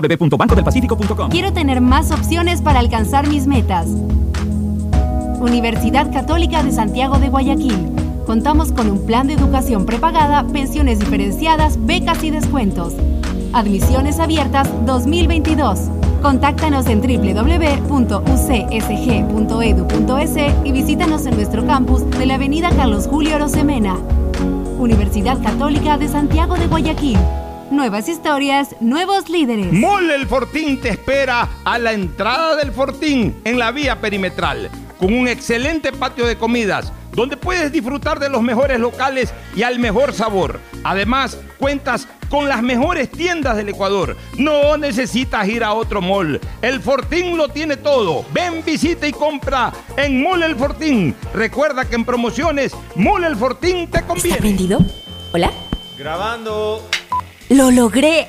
www.bancodelpacifico.com. Quiero tener más opciones para alcanzar mis metas. Universidad Católica de Santiago de Guayaquil. Contamos con un plan de educación prepagada, pensiones diferenciadas, becas y descuentos. Admisiones abiertas 2022. Contáctanos en www.ucsg.edu.es y visítanos en nuestro campus de la Avenida Carlos Julio Rosemena. Universidad Católica de Santiago de Guayaquil. Nuevas historias, nuevos líderes. Mole el Fortín te espera a la entrada del Fortín en la vía perimetral, con un excelente patio de comidas, donde puedes disfrutar de los mejores locales y al mejor sabor. Además, cuentas con las mejores tiendas del Ecuador. No necesitas ir a otro mall. El Fortín lo tiene todo. Ven, visita y compra en Mole el Fortín. Recuerda que en promociones, Mole el Fortín te conviene. ¿Está prendido? ¿Hola? Grabando. ¡Lo logré!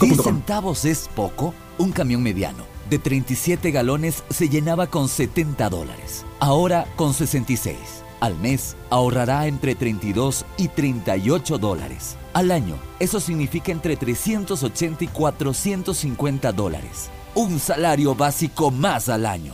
10 www.bancodelpacifico.com. centavos es poco. Un camión mediano de 37 galones se llenaba con 70 dólares. Ahora con 66. Al mes ahorrará entre 32 y 38 dólares. Al año, eso significa entre 380 y 450 dólares. Un salario básico más al año.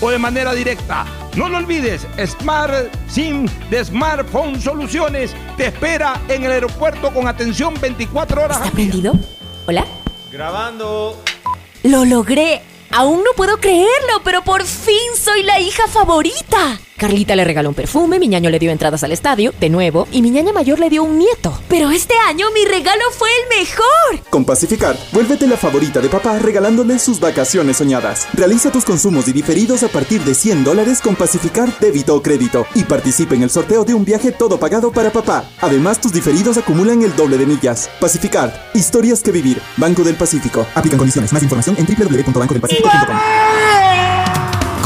o de manera directa. No lo olvides, Smart SIM de Smartphone Soluciones te espera en el aeropuerto con atención 24 horas. ¿Está prendido? ¿Hola? Grabando. ¡Lo logré! Aún no puedo creerlo, pero por fin soy la hija favorita. Carlita le regaló un perfume, mi ñaño le dio entradas al estadio, de nuevo, y mi ñaña mayor le dio un nieto. Pero este año mi regalo fue el mejor. Con Pacificar, vuélvete la favorita de papá regalándole sus vacaciones soñadas. Realiza tus consumos y diferidos a partir de 100 dólares con Pacificar débito o crédito y participa en el sorteo de un viaje todo pagado para papá. Además, tus diferidos acumulan el doble de millas. Pacificar, historias que vivir. Banco del Pacífico. Aplican condiciones. Más información en www.bancodelpacifico.com.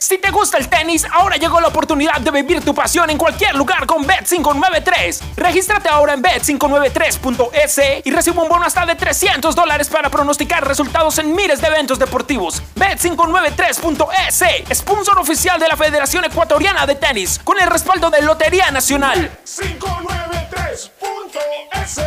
Si te gusta el tenis, ahora llegó la oportunidad de vivir tu pasión en cualquier lugar con Bet593. Regístrate ahora en bet593.es y recibe un bono hasta de 300 dólares para pronosticar resultados en miles de eventos deportivos. Bet593.es, sponsor oficial de la Federación Ecuatoriana de Tenis, con el respaldo de Lotería Nacional. 593.es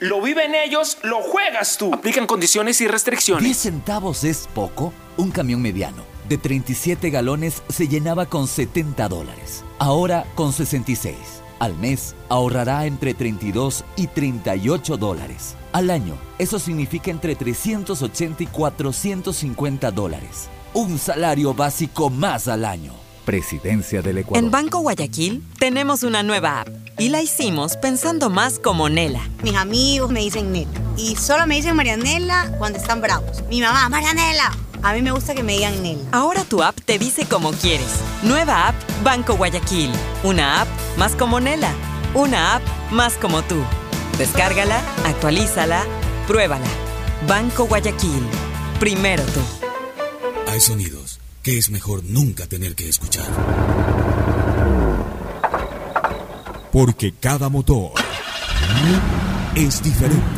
Lo viven ellos, lo juegas tú. Aplican condiciones y restricciones. 10 centavos es poco. Un camión mediano de 37 galones se llenaba con 70 dólares. Ahora con 66. Al mes ahorrará entre 32 y 38 dólares. Al año, eso significa entre 380 y 450 dólares. Un salario básico más al año. Presidencia del Ecuador. En Banco Guayaquil tenemos una nueva app y la hicimos pensando más como Nela. Mis amigos me dicen Nela. Y solo me dicen Marianela cuando están bravos. Mi mamá, Marianela. A mí me gusta que me digan Nela. Ahora tu app te dice como quieres. Nueva app Banco Guayaquil. Una app más como Nela. Una app más como tú. Descárgala, actualízala, pruébala. Banco Guayaquil. Primero tú. Hay sonidos que es mejor nunca tener que escuchar. Porque cada motor es diferente.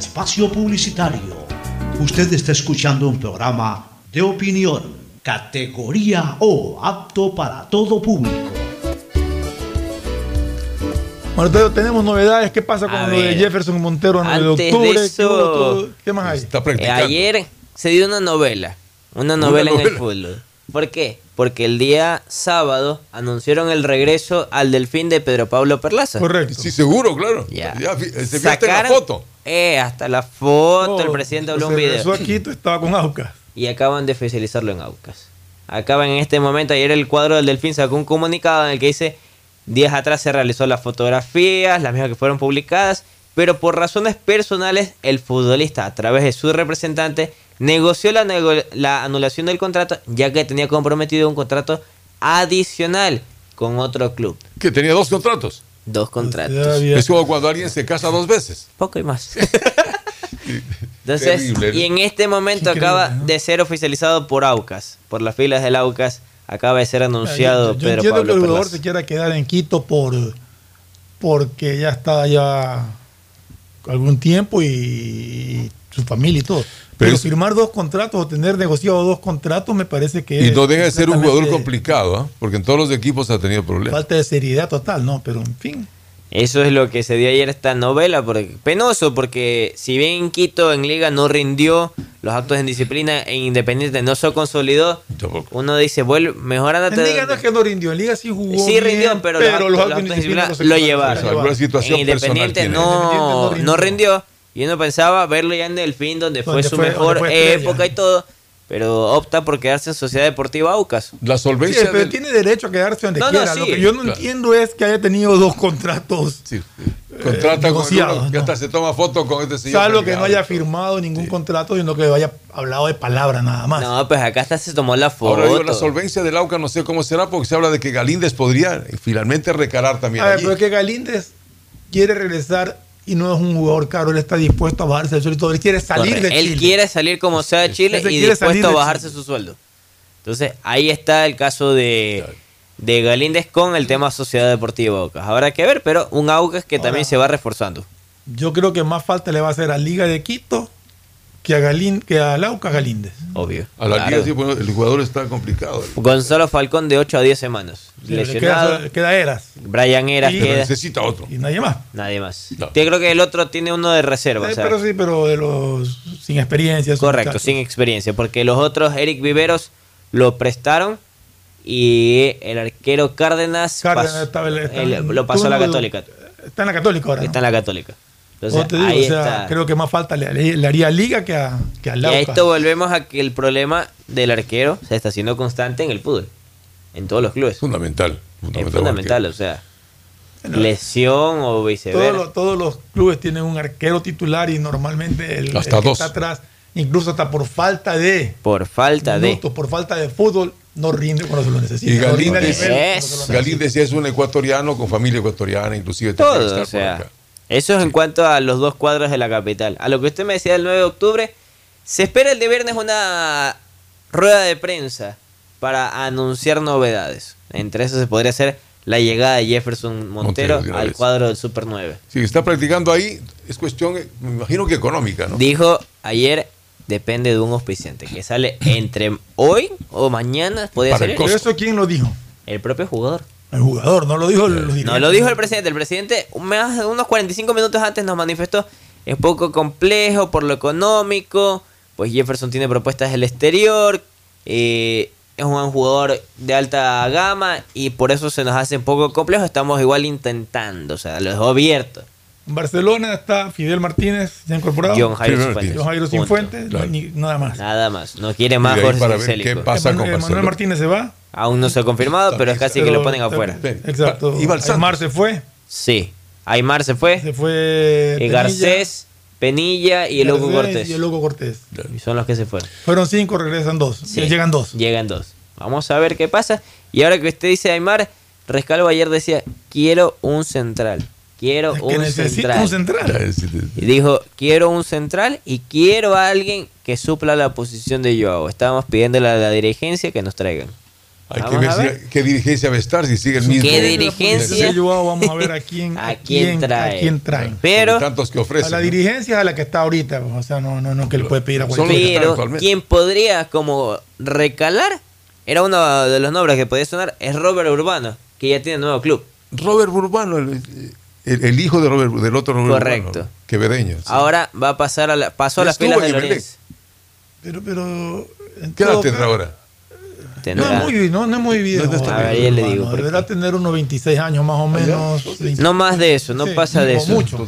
espacio publicitario. Usted está escuchando un programa de opinión, categoría O, apto para todo público. Bueno, tenemos novedades. ¿Qué pasa con A lo de. Jefferson Montero a 9 de Antes de octubre? ¿Qué, eso-? ¿Qué más hay? Está Eh, ayer se dio una novela, una novela en el fútbol. ¿Por qué? Porque el día sábado anunciaron el regreso al delfín de Pedro Pablo Perlaza. Correcto. Sí, seguro, claro. Ya. Ya, se en la foto. Eh, hasta la foto, el No, presidente habló un video. regresó a Quito, estaba con Aucas. Y acaban de oficializarlo en Aucas. Acaban en este momento, ayer el cuadro del Delfín sacó un comunicado en el que dice, días atrás se realizó las fotografías, las mismas que fueron publicadas, pero por razones personales el futbolista a través de su representante negoció la, nego- la anulación del contrato ya que tenía comprometido un contrato adicional con otro club. Que tenía dos contratos. Dos contratos. Es como cuando alguien se casa dos veces. Poco y más. Entonces, Terrible, y en este momento acaba ¿no? de ser oficializado por Aucas, por las filas del Aucas, acaba de ser anunciado Yo, yo Pedro entiendo Pablo que el jugador se quiera quedar en Quito por porque ya está ya algún tiempo y su familia y todo. Pero, firmar dos contratos o tener negociado dos contratos me parece que Y no deja de ser un jugador complicado, ¿ah? porque en todos los equipos ha tenido problemas. falta de seriedad total, ¿no? Pero en fin. Eso es lo que se dio ayer esta novela, porque, penoso, porque si bien en Quito en Liga no rindió, los actos en disciplina en Independiente no se consolidó, uno dice, vuelve, mejor andate. En Liga no es que no rindió, en Liga sí jugó. Sí bien, rindió, pero, los actos- los actos de disciplina no se lo llevaron. llevaron. Alguna situación en Independiente no, Independiente no no rindió. Y uno pensaba verlo ya en el fin donde fue Donde su fue- mejor fue época y todo, pero opta por quedarse en Sociedad Deportiva Aucas. La Sí, solvencia pero del- tiene derecho a quedarse donde No, no, quiera. sí. Lo que yo no Claro. entiendo es que haya tenido dos contratos. contrata con negociados, uno que ¿no? hasta se toma foto con este señor. Salvo que no haya firmado ningún contrato, sino que haya hablado de palabra nada más. No, pues acá hasta se tomó la foto. Ahora la solvencia del AUCA no sé cómo será, porque se habla de que Galíndez podría finalmente recalar también A ver, allí. pero es que Galíndez quiere regresar y no es un jugador caro, él está dispuesto a bajarse el sueldo, él quiere salir de Él Chile. quiere salir como sea de Chile Él y dispuesto a bajarse su sueldo. Entonces, ahí está el caso de, de Galíndez con el tema Sociedad Deportiva Aucas. Habrá que ver, pero un Aucas que también se va reforzando. Yo creo que más falta le va a hacer a Liga de Quito que a Galín, que a Lauca Galíndez. Obvio. A la Claro. sí, bueno, el jugador está complicado. Gonzalo Falcón de 8 a 10 semanas. Sí, le Lesionado. queda, queda Eras. Brian Eras Y- queda. Necesita otro. Y nadie más. Nadie más. Yo creo que el otro tiene uno de reserva. Eh, o sea, pero sí, pero de los sin experiencia. correcto, sin experiencia. Porque los otros, Eric Viveros, lo prestaron y el arquero Cárdenas, Cárdenas pasó- estaba- está en lo pasó a la Católica. Está en la Católica ahora. ¿no? Está en la Católica. Entonces, te digo, ahí o sea, está. creo que más falta le, le- le haría a Liga que a, que a Y Lauca. a esto volvemos a que el problema del arquero se está haciendo constante en el fútbol. En todos los clubes. Fundamental. Es fundamental, fundamental, o sea. Lesión o todos, viceversa. los, todos los clubes tienen un arquero titular y normalmente el, Hasta el que dos. está atrás, incluso hasta por falta de Por falta de. por falta de fútbol, no rinde cuando se lo necesita. Y no Galíndez, necesita. Galíndez es un ecuatoriano con familia ecuatoriana, inclusive Todo, estar o sea. Eso es en cuanto a los dos cuadros de la capital. A lo que usted me decía el 9 de octubre, se espera el de viernes una rueda de prensa para anunciar novedades. Entre eso se podría ser la llegada de Jefferson Montero, al cuadro del Super 9. Si está practicando ahí, es cuestión, me imagino que económica, ¿no? Dijo ayer, depende de un auspiciante, que sale entre hoy o mañana, podría Para ser. Pero eso quién lo dijo? El propio jugador. El jugador, no lo dijo los No lo dijo el presidente. El presidente, más de unos 45 minutos antes, nos manifestó: es poco complejo por lo económico. Pues Jefferson tiene propuestas del exterior. eh, es un jugador de alta gama y por eso se nos hace un poco complejo. Estamos igual intentando, o sea, lo dejó abierto. Barcelona está Fidel Martínez, ya incorporado. John Jairo Cifuentes. John Jairo Punto. Cifuentes, Claro. ni- nada más. Nada más. No quiere más Y Jorge para ver qué pasa con Emanuel- Barcelona. Martínez se va. Aún no se ha confirmado, pero es casi que lo ponen afuera. Exacto. Y. Aymar se fue. Sí. Aymar se fue. Se fue. eh, Penilla, Garcés, Penilla y el Loco Cortés. Y el Loco Cortés. Y son los que se fueron. Fueron cinco, regresan dos. Sí. Llegan dos. Llegan dos. Vamos a ver qué pasa. Y ahora que usted dice Aymar, Rescalvo ayer decía, quiero un central. Quiero Es que un necesita central. un central. Y dijo, quiero un central y quiero a alguien que supla la posición de Joao. Estábamos pidiéndole a la dirigencia que nos traigan. Hay que ver, a si- qué dirigencia va a estar, si sigue el mismo. ¿Qué dirigencia? Joao, vamos a ver a quién, ¿A quién trae? a quién traen. Pero, Tantos que A ofrecen. la ¿no? dirigencia es a la que está ahorita. O sea, no, no, no que le puede pedir a cualquiera. pero actualmente. quien podría como recalar, era uno de los nombres que podía sonar, es Robert Urbano, que ya tiene nuevo club. Robert Urbano, el- el, el hijo de Robert, del otro Robert Correcto. Urbano, quevedeño. sí. Ahora va a pasar a la, pasó a las filas de. Lorenz. Pero, pero. en ¿Qué edad tendrá ahora? No Tendrá- es muy, no, no es muy viejo. No, A ver, le digo, Deberá tener unos 26 años más o menos. 20. No más de eso, no Sí, pasa de eso. mucho.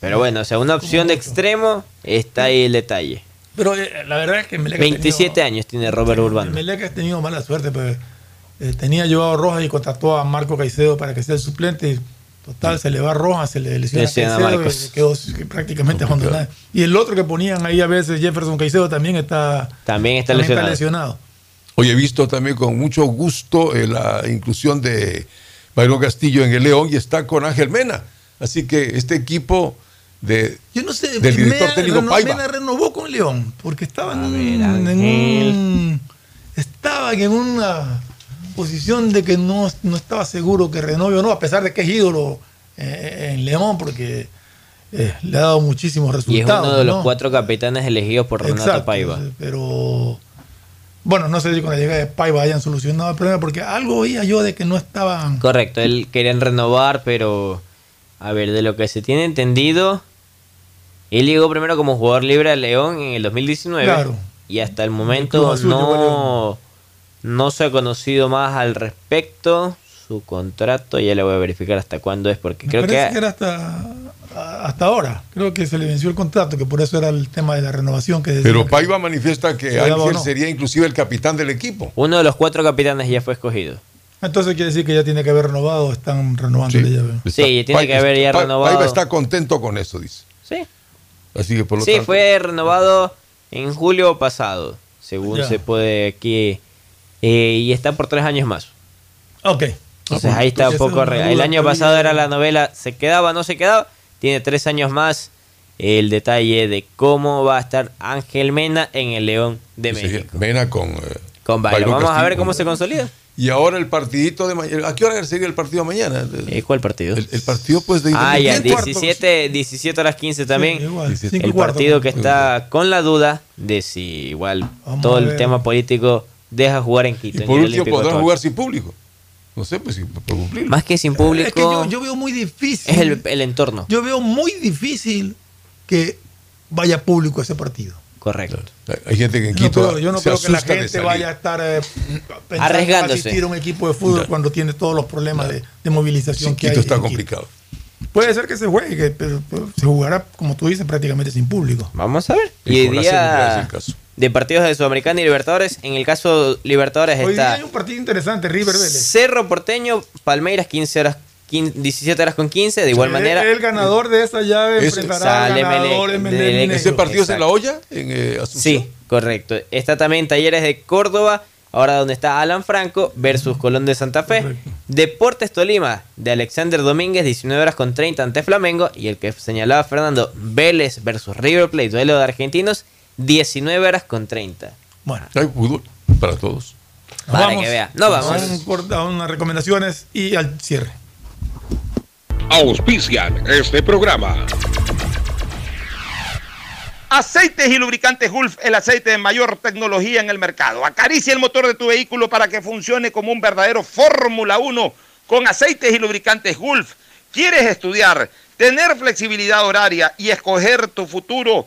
Pero bueno, o sea, una opción de extremo está ahí el detalle. Pero eh, la verdad es que Melec ha 27 años tiene Robert Urbano. Melec ha tenido mala suerte, pues eh, tenía llevado Rojas y contrató a Marco Caicedo para que sea el suplente. y Total, se le va a Rojas, se le lesiona Caicedo Marcos. y quedó prácticamente abandonado. Y el otro que ponían ahí a veces, Jefferson Caicedo, también está, También está también lesionado. lesionado. Hoy he visto también con mucho gusto eh, la inclusión de Byron Castillo en el León y está con Ángel Mena. Así que este equipo de, Yo no sé, del director Mena técnico reno- Paiva. Mena renovó con León, porque estaba en, ver, un- en un- estaban en una posición de que no, no estaba seguro que renove o no, a pesar de que es ídolo eh, en León, porque eh, le ha dado muchísimos Y es resultados. uno de los cuatro capitanes elegidos por Renato Exacto, Paiva. Pero bueno, no sé si con la llegada de Paiva hayan solucionado el problema, porque algo oía yo de que no estaban. Correcto, él querían renovar, pero a ver, de lo que se tiene entendido, él llegó primero como jugador libre a León en el 2019 Claro. y hasta el momento no, no se ha conocido más al respecto. Su contrato, ya le voy a verificar hasta cuándo es, porque Me creo parece que, que era hasta, hasta ahora. Creo que se le venció el contrato, que por eso era el tema de la renovación que Pero que- Paiva manifiesta que Ángel no. sería inclusive el capitán del equipo. uno de los cuatro capitanes ya fue escogido. Entonces quiere decir que ya tiene que haber renovado, están renovando ya. Sí, tiene que haber ya renovado. Paiva está contento con eso, dice. Sí. Así que por lo Sí, tanto, fue renovado en julio pasado, según Ya. se puede aquí. Eh, y está por tres años más. Ok. Entonces ahí está un poco... re- El año pasado era la novela, ¿se quedaba o no se quedaba? Tiene tres años más. El detalle de cómo va a estar Ángel Mena en el León de sería México. Mena con, eh, Con. Byron Vamos a ver cómo se consolida. Y ahora el partidito de mañana. ¿A qué hora sería el partido mañana? Eh, ¿Cuál partido? El, el partido pues de Ah, ya, Independiente. 17, 17 horas 15 también. Sí, igual, el cuarto. partido que está con la duda de si igual Vamos todo el tema político deja jugar en Quito. Y en por el último Tobar. jugar sin público. No sé, pues si por cumplir. Más que sin público, Es que yo, yo veo muy difícil. es el, el entorno. Yo veo muy difícil que vaya público a ese partido. Correcto. Hay gente que en no Quito creo, yo no se creo que la gente vaya a estar eh, pensando Arriesgándose. en asistir a un equipo de fútbol cuando tiene todos los problemas de, de movilización Sí, que hay. Quito está en complicado. Puede ser que se juegue, pero, pero se jugará, como tú dices, prácticamente sin público. Vamos a ver. Y Y hoy día el caso. De partidos de Sudamericana y Libertadores, en el caso Libertadores Hoy día está hay un partido interesante, River Vélez. Cerro Porteño, Palmeiras 15 horas, 15 17 horas con 15, de igual Sí, manera. El ganador de esa llave Ese- enfrentará al Sale ganador. ¿Ese partido es en la olla? En eh. Sí, correcto. Está también Talleres de Córdoba, ahora donde está Alan Franco versus Colón de Santa Fe. Correcto. Deportes Tolima de Alexander Domínguez, 19 horas con 30 ante Flamengo. Y el que señalaba Fernando, Vélez versus River Plate, duelo de argentinos, 19 horas con 30. Bueno, Hay fútbol para todos. Para vamos que vea. No vamos. a unas recomendaciones y al cierre. Auspician este programa. Aceites y lubricantes Gulf, el aceite de mayor tecnología en el mercado. Acaricia el motor de tu vehículo para que funcione como un verdadero Fórmula 1 con aceites y lubricantes Gulf. ¿Quieres estudiar, tener flexibilidad horaria y escoger tu futuro?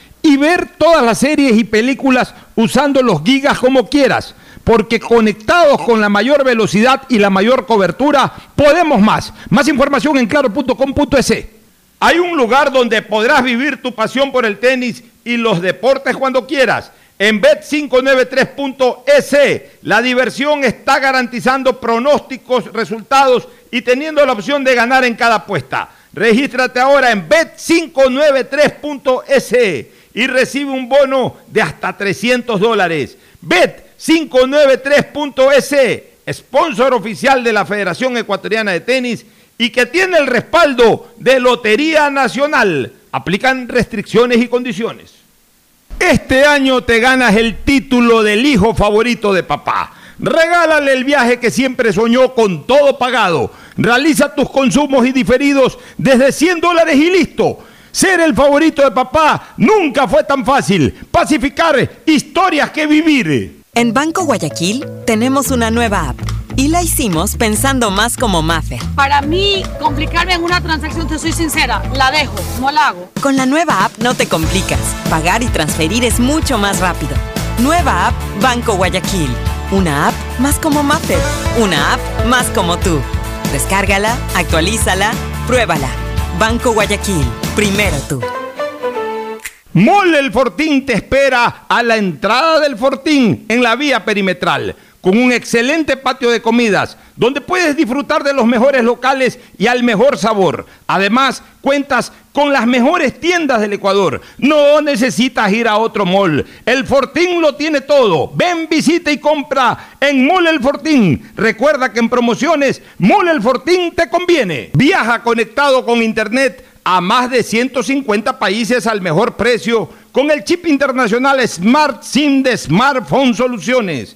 y ver todas las series y películas usando los gigas como quieras, porque conectados con la mayor velocidad y la mayor cobertura, podemos más. Más información en claro.com.es. Hay un lugar donde podrás vivir tu pasión por el tenis y los deportes cuando quieras. En Bet593.es, la diversión está garantizando pronósticos, resultados y teniendo la opción de ganar en cada apuesta. Regístrate ahora en Bet593.es y recibe un bono de hasta 300 dólares. Bet593.es, sponsor oficial de la Federación Ecuatoriana de Tenis y que tiene el respaldo de Lotería Nacional. Aplican restricciones y condiciones. Este año te ganas el título del hijo favorito de papá. Regálale el viaje que siempre soñó con todo pagado. Realiza tus consumos y diferidos desde 100 dólares y listo. Ser el favorito de papá nunca fue tan fácil. Pacificar historias que vivir. En Banco Guayaquil tenemos una nueva app y la hicimos pensando más como Mafe. Para mí, complicarme en una transacción, te soy sincera, la dejo, no la hago. Con la nueva app no te complicas. Pagar y transferir es mucho más rápido. Nueva app Banco Guayaquil. Una app más como Mafe. Una app más como tú. Descárgala, actualízala, pruébala. Banco Guayaquil. Primero tú. Mole el Fortín te espera a la entrada del Fortín en la vía perimetral con un excelente patio de comidas, donde puedes disfrutar de los mejores locales y al mejor sabor. Además, cuentas con las mejores tiendas del Ecuador. No necesitas ir a otro mall. El Fortín lo tiene todo. Ven, visita y compra en Mall El Fortín. Recuerda que en promociones, Mall El Fortín te conviene. Viaja conectado con Internet a más de 150 países al mejor precio con el chip internacional Smart SIM de Smartphone Soluciones.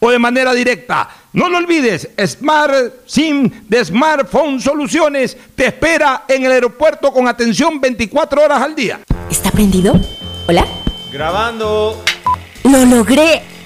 o de manera directa. No lo olvides, Smart SIM de Smartphone Soluciones te espera en el aeropuerto con atención 24 horas al día. ¿Está prendido? ¿Hola? Grabando. ¡Lo logré!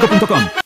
www.bancodelpacifico.com.